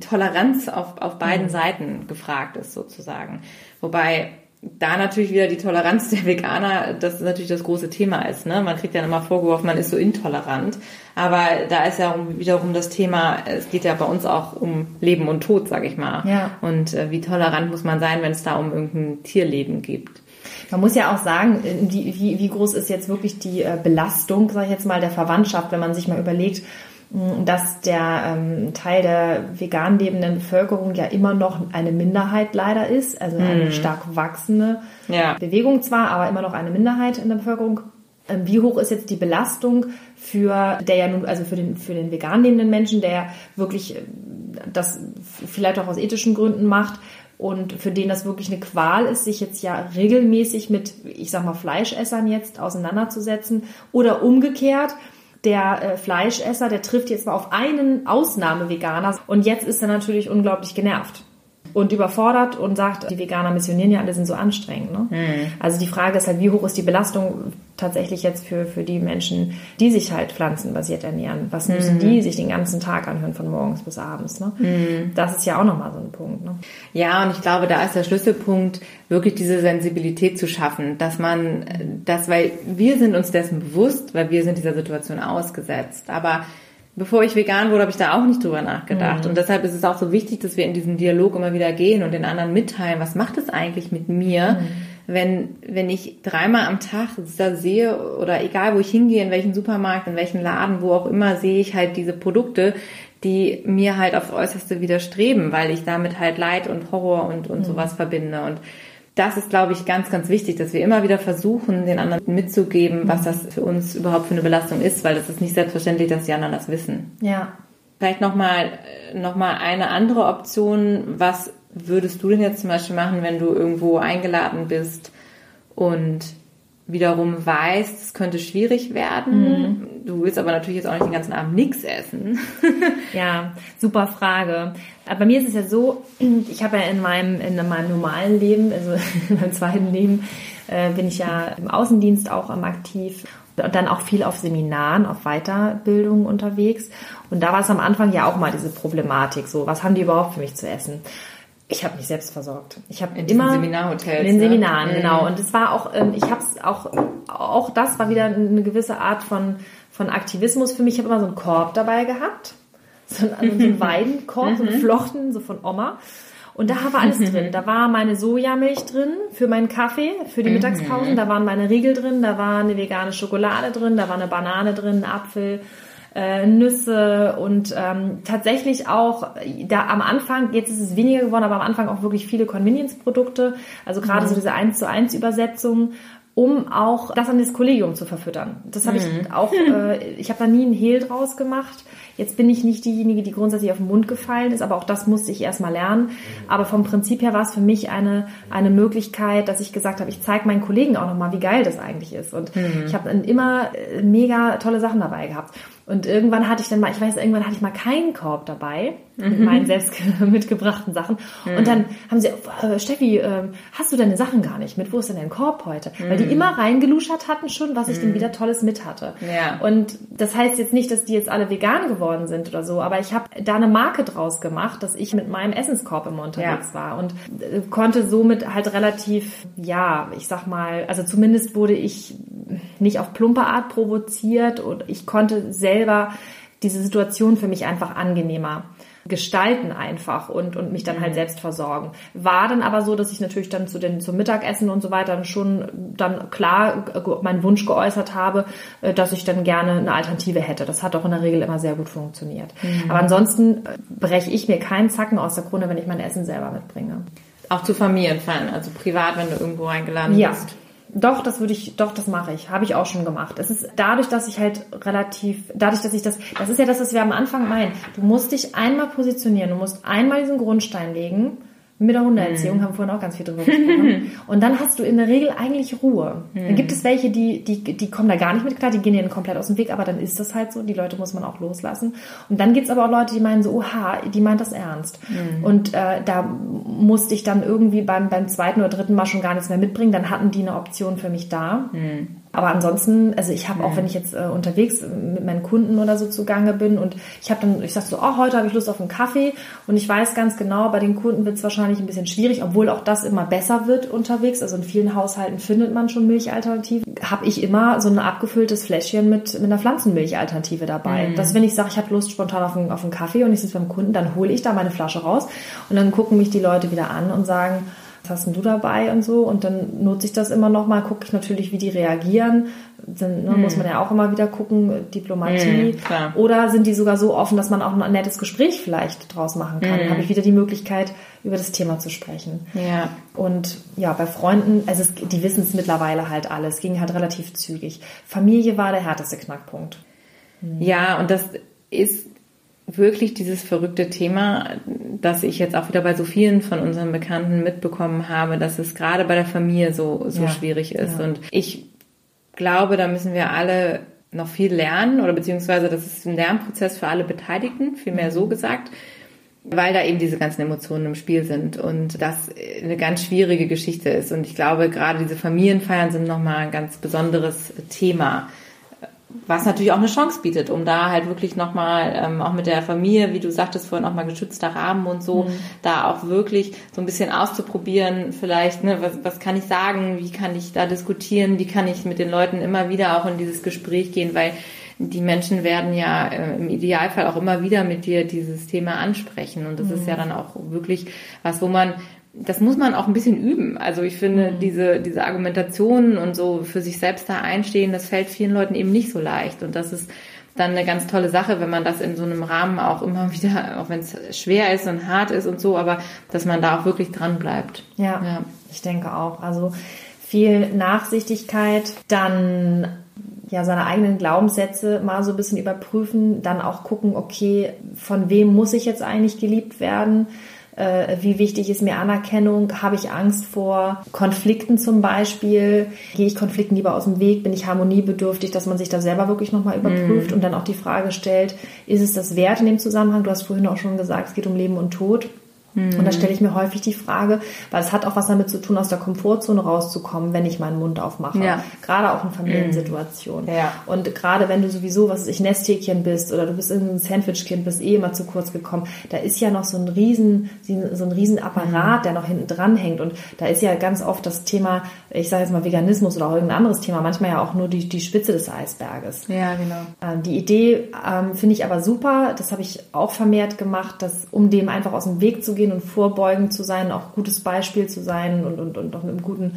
Toleranz auf, auf beiden mhm. Seiten gefragt ist, sozusagen. Wobei da natürlich wieder die Toleranz der Veganer, das ist natürlich das große Thema ist. Ne? Man kriegt ja immer vorgeworfen, man ist so intolerant. Aber da ist ja wiederum das Thema, es geht ja bei uns auch um Leben und Tod, sag ich mal. Ja. Und äh, wie tolerant muss man sein, wenn es da um irgendein Tierleben gibt? Man muss ja auch sagen, wie, wie, wie groß ist jetzt wirklich die äh, Belastung, sag ich jetzt mal, der Verwandtschaft, wenn man sich mal überlegt, dass der ähm, Teil der vegan lebenden Bevölkerung ja immer noch eine Minderheit leider ist, also eine mhm. stark wachsende ja. Bewegung zwar, aber immer noch eine Minderheit in der Bevölkerung. Ähm, wie hoch ist jetzt die Belastung für der ja nun, also für den für den vegan lebenden Menschen, der wirklich äh, das vielleicht auch aus ethischen Gründen macht, und für den das wirklich eine Qual ist, sich jetzt ja regelmäßig mit, ich sag mal, Fleischessern jetzt auseinanderzusetzen oder umgekehrt, der äh, Fleischesser, der trifft jetzt mal auf einen Ausnahme-Veganer. Und jetzt ist er natürlich unglaublich genervt und überfordert und sagt, die Veganer missionieren ja alle sind so anstrengend. Ne? Mhm. Also die Frage ist halt, wie hoch ist die Belastung tatsächlich jetzt für, für die Menschen, die sich halt pflanzenbasiert ernähren? Was müssen mhm. die sich den ganzen Tag anhören von morgens bis abends? Ne? Mhm. Das ist ja auch nochmal so ein Punkt. Ne? Ja, und ich glaube, da ist der Schlüsselpunkt, wirklich diese Sensibilität zu schaffen, dass man das, weil wir sind uns dessen bewusst, weil wir sind dieser Situation ausgesetzt. Aber bevor ich vegan wurde, habe ich da auch nicht drüber nachgedacht. Mhm. Und deshalb ist es auch so wichtig, dass wir in diesen Dialog immer wieder gehen und den anderen mitteilen, was macht es eigentlich mit mir, mhm. wenn, wenn ich dreimal am Tag da sehe oder egal wo ich hingehe, in welchen Supermarkt, in welchen Laden, wo auch immer, sehe ich halt diese Produkte, die mir halt aufs Äußerste widerstreben, weil ich damit halt Leid und Horror und, und mhm. sowas verbinde. Und das ist, glaube ich, ganz, ganz wichtig, dass wir immer wieder versuchen, den anderen mitzugeben, was das für uns überhaupt für eine Belastung ist, weil das ist nicht selbstverständlich, dass die anderen das wissen. Ja. Vielleicht nochmal noch mal eine andere Option. Was würdest du denn jetzt zum Beispiel machen, wenn du irgendwo eingeladen bist und wiederum weißt, es könnte schwierig werden. Mhm. Du willst aber natürlich jetzt auch nicht den ganzen Abend nichts essen. ja, super Frage. Bei mir ist es ja so, ich habe ja in meinem, in meinem normalen Leben, also in meinem zweiten Leben, äh, bin ich ja im Außendienst auch am aktiv und dann auch viel auf Seminaren, auf Weiterbildungen unterwegs. Und da war es am Anfang ja auch mal diese Problematik, so, was haben die überhaupt für mich zu essen? Ich habe mich selbst versorgt. Ich habe immer Seminarhotels, in den ne? Seminaren ne? genau. Und es war auch, ähm, ich habe es auch, auch das war wieder eine gewisse Art von von Aktivismus für mich. Ich habe immer so einen Korb dabei gehabt, so einen, so einen Weidenkorb, so einen mhm. Flochten, so von Oma. Und da war alles drin. Da war meine Sojamilch drin für meinen Kaffee, für die mhm. Mittagspausen. Da waren meine Riegel drin, da war eine vegane Schokolade drin, da war eine Banane drin, ein Apfel, äh, Nüsse und ähm, tatsächlich auch da am Anfang, jetzt ist es weniger geworden, aber am Anfang auch wirklich viele Convenience-Produkte, also gerade mhm. so diese 1 zu 1 Übersetzung um auch das an das Kollegium zu verfüttern. Das habe mhm. ich auch, äh, ich habe da nie einen Hehl draus gemacht. Jetzt bin ich nicht diejenige, die grundsätzlich auf den Mund gefallen ist, aber auch das musste ich erstmal lernen. Aber vom Prinzip her war es für mich eine, eine Möglichkeit, dass ich gesagt habe, ich zeige meinen Kollegen auch nochmal, wie geil das eigentlich ist. Und mhm. ich habe immer äh, mega tolle Sachen dabei gehabt. Und irgendwann hatte ich dann mal, ich weiß, irgendwann hatte ich mal keinen Korb dabei mit mhm. meinen selbst mitgebrachten Sachen. Mhm. Und dann haben sie, äh, Steffi, äh, hast du deine Sachen gar nicht mit? Wo ist denn dein Korb heute? Weil die mhm. immer reingeluschert hatten schon, was ich denn mhm. wieder Tolles mit hatte. Ja. Und das heißt jetzt nicht, dass die jetzt alle vegan geworden sind oder so, aber ich habe da eine Marke draus gemacht, dass ich mit meinem Essenskorb immer unterwegs ja. war und äh, konnte somit halt relativ, ja, ich sag mal, also zumindest wurde ich nicht auf plumpe Art provoziert und ich konnte selber diese Situation für mich einfach angenehmer gestalten einfach und, und mich dann halt mhm. selbst versorgen. War dann aber so, dass ich natürlich dann zu den, zum Mittagessen und so weiter schon dann klar meinen Wunsch geäußert habe, äh, dass ich dann gerne eine Alternative hätte. Das hat auch in der Regel immer sehr gut funktioniert. Mhm. Aber ansonsten äh, breche ich mir keinen Zacken aus der Krone, wenn ich mein Essen selber mitbringe. Auch zu Familienfeiern, also privat, wenn du irgendwo eingeladen ja. bist. Doch, das würde ich, doch, das mache ich. Habe ich auch schon gemacht. Es ist dadurch, dass ich halt relativ, dadurch, dass ich das, das ist ja das, was wir am Anfang meinen. Du musst dich einmal positionieren, du musst einmal diesen Grundstein legen mit der Hundeerziehung mhm. haben wir vorhin auch ganz viel drüber gesprochen. Und dann hast du in der Regel eigentlich Ruhe. Mhm. Dann gibt es welche, die, die, die kommen da gar nicht mit klar, die gehen denen komplett aus dem Weg, aber dann ist das halt so. Die Leute muss man auch loslassen. Und dann gibt's aber auch Leute, die meinen so, oha, die meint das ernst. Mhm. Und äh, da musste ich dann irgendwie beim, beim zweiten oder dritten Mal schon gar nichts mehr mitbringen. Dann hatten die eine Option für mich da. Mhm. Aber ansonsten, also ich habe auch, wenn ich jetzt äh, unterwegs mit meinen Kunden oder so zugange bin und ich habe dann, ich sag so, oh, heute habe ich Lust auf einen Kaffee und ich weiß ganz genau, bei den Kunden wird es wahrscheinlich ein bisschen schwierig, obwohl auch das immer besser wird unterwegs. Also in vielen Haushalten findet man schon Milchalternativen. Habe ich immer so ein abgefülltes Fläschchen mit, mit einer Pflanzenmilchalternative dabei. Mhm. Dass wenn ich sage, ich habe Lust spontan auf einen, auf einen Kaffee und ich sitze beim Kunden, dann hole ich da meine Flasche raus und dann gucken mich die Leute wieder an und sagen, was hast denn du dabei und so und dann nutze ich das immer noch mal, gucke ich natürlich, wie die reagieren. Dann ne, hm. muss man ja auch immer wieder gucken, Diplomatie. Hm, Oder sind die sogar so offen, dass man auch ein nettes Gespräch vielleicht draus machen kann. Hm. Habe ich wieder die Möglichkeit, über das Thema zu sprechen. Ja. Und ja, bei Freunden, also es, die wissen es mittlerweile halt alles, ging halt relativ zügig. Familie war der härteste Knackpunkt. Ja, und das ist wirklich dieses verrückte Thema, das ich jetzt auch wieder bei so vielen von unseren Bekannten mitbekommen habe, dass es gerade bei der Familie so, so ja. schwierig ist. Ja. Und ich glaube, da müssen wir alle noch viel lernen oder beziehungsweise das ist ein Lernprozess für alle Beteiligten, vielmehr mhm. so gesagt, weil da eben diese ganzen Emotionen im Spiel sind und das eine ganz schwierige Geschichte ist. Und ich glaube, gerade diese Familienfeiern sind nochmal ein ganz besonderes Thema was natürlich auch eine Chance bietet, um da halt wirklich nochmal, ähm, auch mit der Familie, wie du sagtest vorhin, auch mal geschützter Rahmen und so, mhm. da auch wirklich so ein bisschen auszuprobieren, vielleicht, ne, was, was kann ich sagen, wie kann ich da diskutieren, wie kann ich mit den Leuten immer wieder auch in dieses Gespräch gehen, weil die Menschen werden ja äh, im Idealfall auch immer wieder mit dir dieses Thema ansprechen und das mhm. ist ja mhm. dann auch wirklich was, wo man das muss man auch ein bisschen üben. Also ich finde, mhm. diese, diese Argumentationen und so für sich selbst da einstehen, das fällt vielen Leuten eben nicht so leicht. Und das ist dann eine ganz tolle Sache, wenn man das in so einem Rahmen auch immer wieder, auch wenn es schwer ist und hart ist und so, aber dass man da auch wirklich dran bleibt. Ja, ja. ich denke auch. Also viel Nachsichtigkeit, dann ja seine eigenen Glaubenssätze mal so ein bisschen überprüfen, dann auch gucken, okay, von wem muss ich jetzt eigentlich geliebt werden? Äh, wie wichtig ist mir Anerkennung, habe ich Angst vor Konflikten zum Beispiel, gehe ich Konflikten lieber aus dem Weg, bin ich harmoniebedürftig, dass man sich da selber wirklich nochmal überprüft mm. und dann auch die Frage stellt, ist es das wert in dem Zusammenhang? Du hast vorhin auch schon gesagt, es geht um Leben und Tod. Und da mhm. stelle ich mir häufig die Frage, weil es hat auch was damit zu tun, aus der Komfortzone rauszukommen, wenn ich meinen Mund aufmache. Ja. Gerade auch in Familiensituationen. Ja. Und gerade wenn du sowieso, was ich, Nesthäkchen bist oder du bist ein Sandwichkind, bist eh immer zu kurz gekommen, da ist ja noch so ein riesen, so ein riesen Apparat, mhm. der noch hinten dran hängt. Und da ist ja ganz oft das Thema, ich sage jetzt mal Veganismus oder auch irgendein anderes Thema, manchmal ja auch nur die, die Spitze des Eisberges. Ja, genau. Ähm, die Idee ähm, finde ich aber super. Das habe ich auch vermehrt gemacht, dass um dem einfach aus dem Weg zu gehen, vorgehen und vorbeugend zu sein, auch gutes Beispiel zu sein und, und, und auch mit einem guten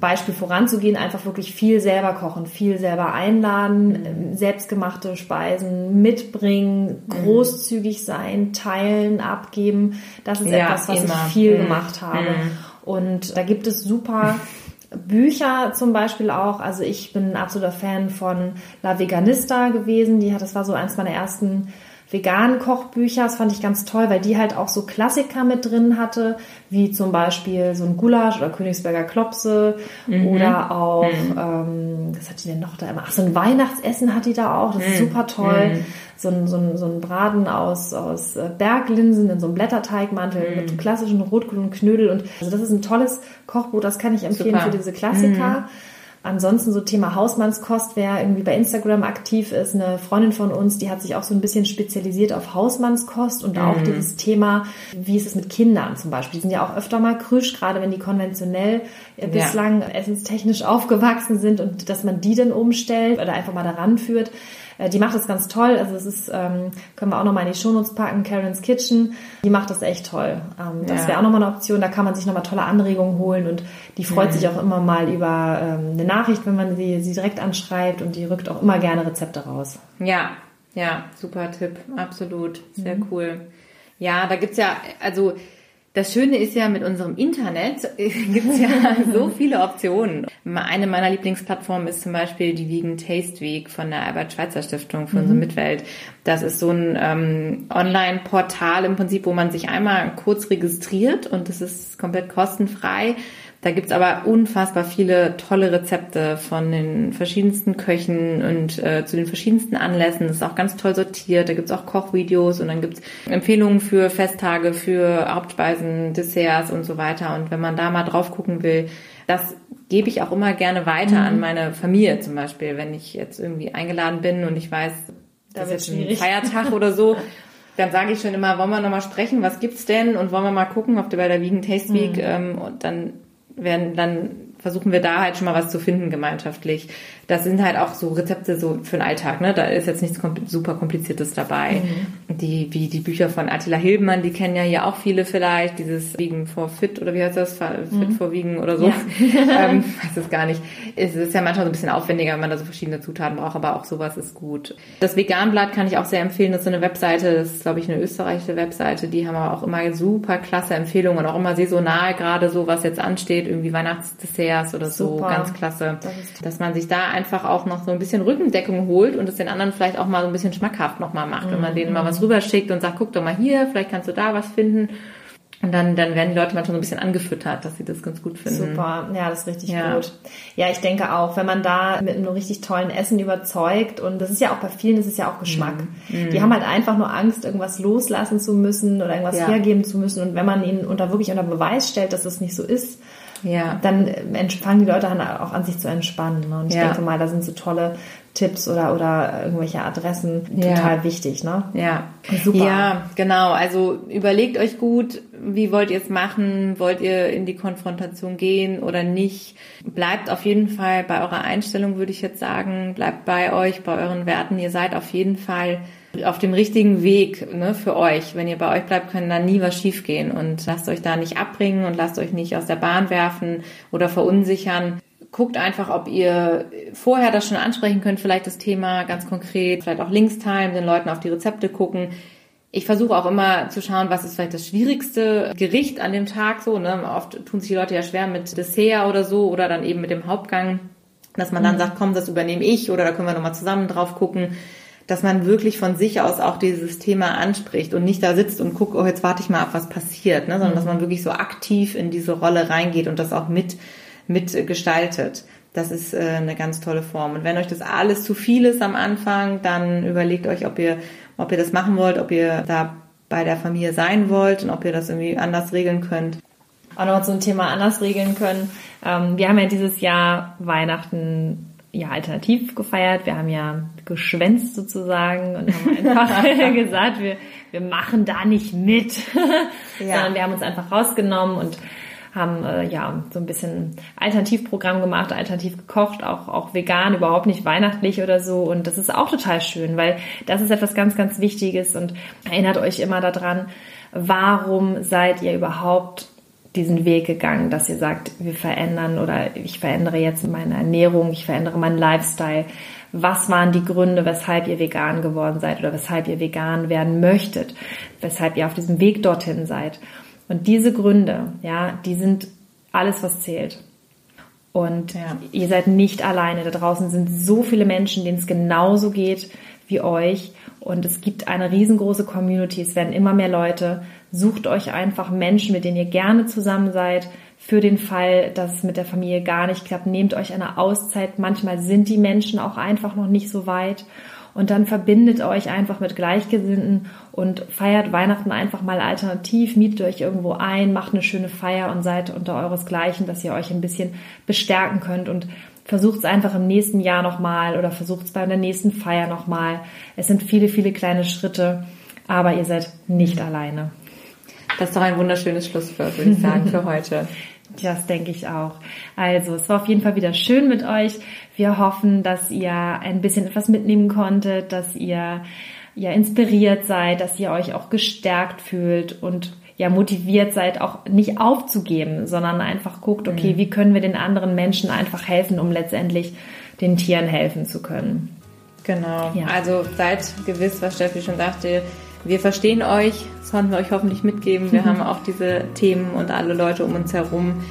Beispiel voranzugehen, einfach wirklich viel selber kochen, viel selber einladen, mhm. selbstgemachte Speisen mitbringen, mhm. großzügig sein, teilen, abgeben. Das ist ja, etwas, was immer. ich viel mhm. gemacht habe. Mhm. Und da gibt es super Bücher zum Beispiel auch. Also ich bin ein absoluter Fan von La Veganista gewesen. Die hat, das war so eins meiner ersten veganen Kochbücher. Das fand ich ganz toll, weil die halt auch so Klassiker mit drin hatte, wie zum Beispiel so ein Gulasch oder Königsberger Klopse mhm. oder auch, mhm. ähm, was hat die denn noch da immer? Ach, so ein Weihnachtsessen hat die da auch. Das ist mhm. super toll. Mhm. So ein, so, ein, so ein Braten aus, aus äh, Berglinsen in so einem Blätterteigmantel mit mhm. klassischen Rotkohl und Knödel. Und also das ist ein tolles Kochbuch, das kann ich empfehlen super. für diese Klassiker. Mhm. Ansonsten so Thema Hausmannskost, wer irgendwie bei Instagram aktiv ist, eine Freundin von uns, die hat sich auch so ein bisschen spezialisiert auf Hausmannskost und mhm. auch dieses Thema, wie ist es mit Kindern zum Beispiel. Die sind ja auch öfter mal krüsch, gerade wenn die konventionell äh, bislang ja. essenstechnisch aufgewachsen sind und dass man die dann umstellt oder einfach mal daran führt. Äh, die macht das ganz toll. Also es ist, ähm, können wir auch nochmal in die Shownotes packen, Karen's Kitchen. Die macht das echt toll. Ähm, das ja. wäre auch nochmal eine Option. Da kann man sich nochmal tolle Anregungen holen und die freut mhm. sich auch immer mal über ähm, eine Nachricht, wenn man sie, sie direkt anschreibt und die rückt auch immer gerne Rezepte raus. Ja, ja, super Tipp. Absolut. Sehr mhm. cool. Ja, da gibt's ja, also das Schöne ist ja, mit unserem Internet gibt es ja so viele Optionen. Eine meiner Lieblingsplattformen ist zum Beispiel die Vegan Taste Week von der Albert-Schweitzer Stiftung für mhm. unsere Mitwelt. Das ist so ein ähm, Online-Portal im Prinzip, wo man sich einmal kurz registriert und das ist komplett kostenfrei. Da gibt's aber unfassbar viele tolle Rezepte von den verschiedensten Köchen und äh, zu den verschiedensten Anlässen. Das ist auch ganz toll sortiert. Da gibt's auch Kochvideos und dann gibt's Empfehlungen für Festtage, für Hauptspeisen, Desserts und so weiter. Und wenn man da mal drauf gucken will, das gebe ich auch immer gerne weiter mhm. an meine Familie zum Beispiel, wenn ich jetzt irgendwie eingeladen bin und ich weiß, das ist jetzt ein Feiertag oder so. Dann sage ich schon immer, wollen wir nochmal sprechen, was gibt's denn? Und wollen wir mal gucken, ob du bei der Vegan Taste Week, mhm. ähm, und dann werden dann versuchen wir da halt schon mal was zu finden gemeinschaftlich. Das sind halt auch so Rezepte so für den Alltag, ne? Da ist jetzt nichts super kompliziertes dabei. Mhm. Die wie die Bücher von Attila Hilbmann, die kennen ja hier auch viele vielleicht, dieses Wiegen vor Fit oder wie heißt das? Fit mhm. vor Wiegen oder so. Ja. ähm, weiß es gar nicht. Es ist ja manchmal so ein bisschen aufwendiger, wenn man da so verschiedene Zutaten braucht, aber auch sowas ist gut. Das Veganblatt kann ich auch sehr empfehlen. Das ist so eine Webseite, das ist glaube ich eine österreichische Webseite. Die haben aber auch immer super klasse Empfehlungen und auch immer saisonal gerade so, was jetzt ansteht, irgendwie Weihnachtsdessert Fairs oder so. Super. Ganz klasse. Dass man sich da einfach auch noch so ein bisschen Rückendeckung holt und es den anderen vielleicht auch mal so ein bisschen schmackhaft nochmal macht. Wenn man denen mal was rüberschickt und sagt, guck doch mal hier, vielleicht kannst du da was finden. Und dann, dann werden die Leute manchmal so ein bisschen angefüttert, dass sie das ganz gut finden. Super, ja, das ist richtig Ja. gut. Ja, ich denke auch, wenn man da mit einem richtig tollen Essen überzeugt und das ist ja auch bei vielen, das ist ja auch Geschmack. Mhm. Die haben halt einfach nur Angst, irgendwas loslassen zu müssen oder irgendwas Ja. hergeben zu müssen und wenn man ihnen unter wirklich unter Beweis stellt, dass das nicht so ist, Ja. dann äh, fangen die Leute an, auch an sich zu entspannen. Ne? Und ich Ja. denke mal, da sind so tolle Tipps oder, oder irgendwelche Adressen Ja. total wichtig. Ne? Ja. Super. Ja, genau. Also überlegt euch gut, wie wollt ihr es machen? Wollt ihr in die Konfrontation gehen oder nicht? Bleibt auf jeden Fall bei eurer Einstellung, würde ich jetzt sagen. Bleibt bei euch, bei euren Werten. Ihr seid auf jeden Fall auf dem richtigen Weg ne, für euch. Wenn ihr bei euch bleibt, kann da nie was schiefgehen. Und lasst euch da nicht abbringen und lasst euch nicht aus der Bahn werfen oder verunsichern guckt einfach, ob ihr vorher das schon ansprechen könnt, vielleicht das Thema ganz konkret, vielleicht auch Links teilen, den Leuten auf die Rezepte gucken. Ich versuche auch immer zu schauen, was ist vielleicht das schwierigste Gericht an dem Tag so. Ne? Oft tun sich die Leute ja schwer mit Dessert oder so oder dann eben mit dem Hauptgang, dass man dann sagt, komm, das übernehme ich oder da können wir nochmal zusammen drauf gucken dass man wirklich von sich aus auch dieses Thema anspricht und nicht da sitzt und guckt, oh, jetzt warte ich mal ab, was passiert, ne? sondern dass man wirklich so aktiv in diese Rolle reingeht und das auch mit mitgestaltet. Das ist äh, eine ganz tolle Form. Und wenn euch das alles zu viel ist am Anfang, dann überlegt euch, ob ihr, ob ihr das machen wollt, ob ihr da bei der Familie sein wollt und ob ihr das irgendwie anders regeln könnt. Auch noch zum Thema anders regeln können. Ähm, wir haben ja dieses Jahr Weihnachten ja alternativ gefeiert. Wir haben ja geschwänzt sozusagen und haben einfach gesagt, wir, wir machen da nicht mit, Ja. sondern wir haben uns einfach rausgenommen und haben äh, ja so ein bisschen Alternativprogramm gemacht, alternativ gekocht, auch auch vegan, überhaupt nicht weihnachtlich oder so und das ist auch total schön, weil das ist etwas ganz ganz Wichtiges und erinnert euch immer daran, warum seid ihr überhaupt diesen Weg gegangen, dass ihr sagt, wir verändern oder ich verändere jetzt meine Ernährung, ich verändere meinen Lifestyle. Was waren die Gründe, weshalb ihr vegan geworden seid oder weshalb ihr vegan werden möchtet, weshalb ihr auf diesem Weg dorthin seid? Und diese Gründe, ja, die sind alles, was zählt. Und Ja. ihr seid nicht alleine. Da draußen sind so viele Menschen, denen es genauso geht wie euch. Und es gibt eine riesengroße Community. Es werden immer mehr Leute. Sucht euch einfach Menschen, mit denen ihr gerne zusammen seid. Für den Fall, dass es mit der Familie gar nicht klappt, nehmt euch eine Auszeit. Manchmal sind die Menschen auch einfach noch nicht so weit. Und dann verbindet euch einfach mit Gleichgesinnten und feiert Weihnachten einfach mal alternativ, mietet euch irgendwo ein, macht eine schöne Feier und seid unter euresgleichen, dass ihr euch ein bisschen bestärken könnt und versucht es einfach im nächsten Jahr nochmal oder versucht es bei der nächsten Feier nochmal. Es sind viele, viele kleine Schritte, aber ihr seid nicht alleine. Das ist doch ein wunderschönes Schlusswort, würde ich sagen, für heute. Das denke ich auch. Also, es war auf jeden Fall wieder schön mit euch. Wir hoffen, dass ihr ein bisschen etwas mitnehmen konntet, dass ihr ja inspiriert seid, dass ihr euch auch gestärkt fühlt und ja motiviert seid, auch nicht aufzugeben, sondern einfach guckt, okay, wie können wir den anderen Menschen einfach helfen, um letztendlich den Tieren helfen zu können. Genau. Ja. Also seid gewiss, was Steffi schon sagte. Wir verstehen euch. Das konnten wir euch hoffentlich mitgeben. Wir haben auch diese Themen und alle Leute um uns herum.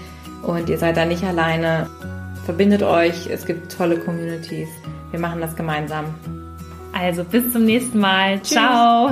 Und ihr seid da nicht alleine. Verbindet euch. Es gibt tolle Communities. Wir machen das gemeinsam. Also bis zum nächsten Mal. Ciao.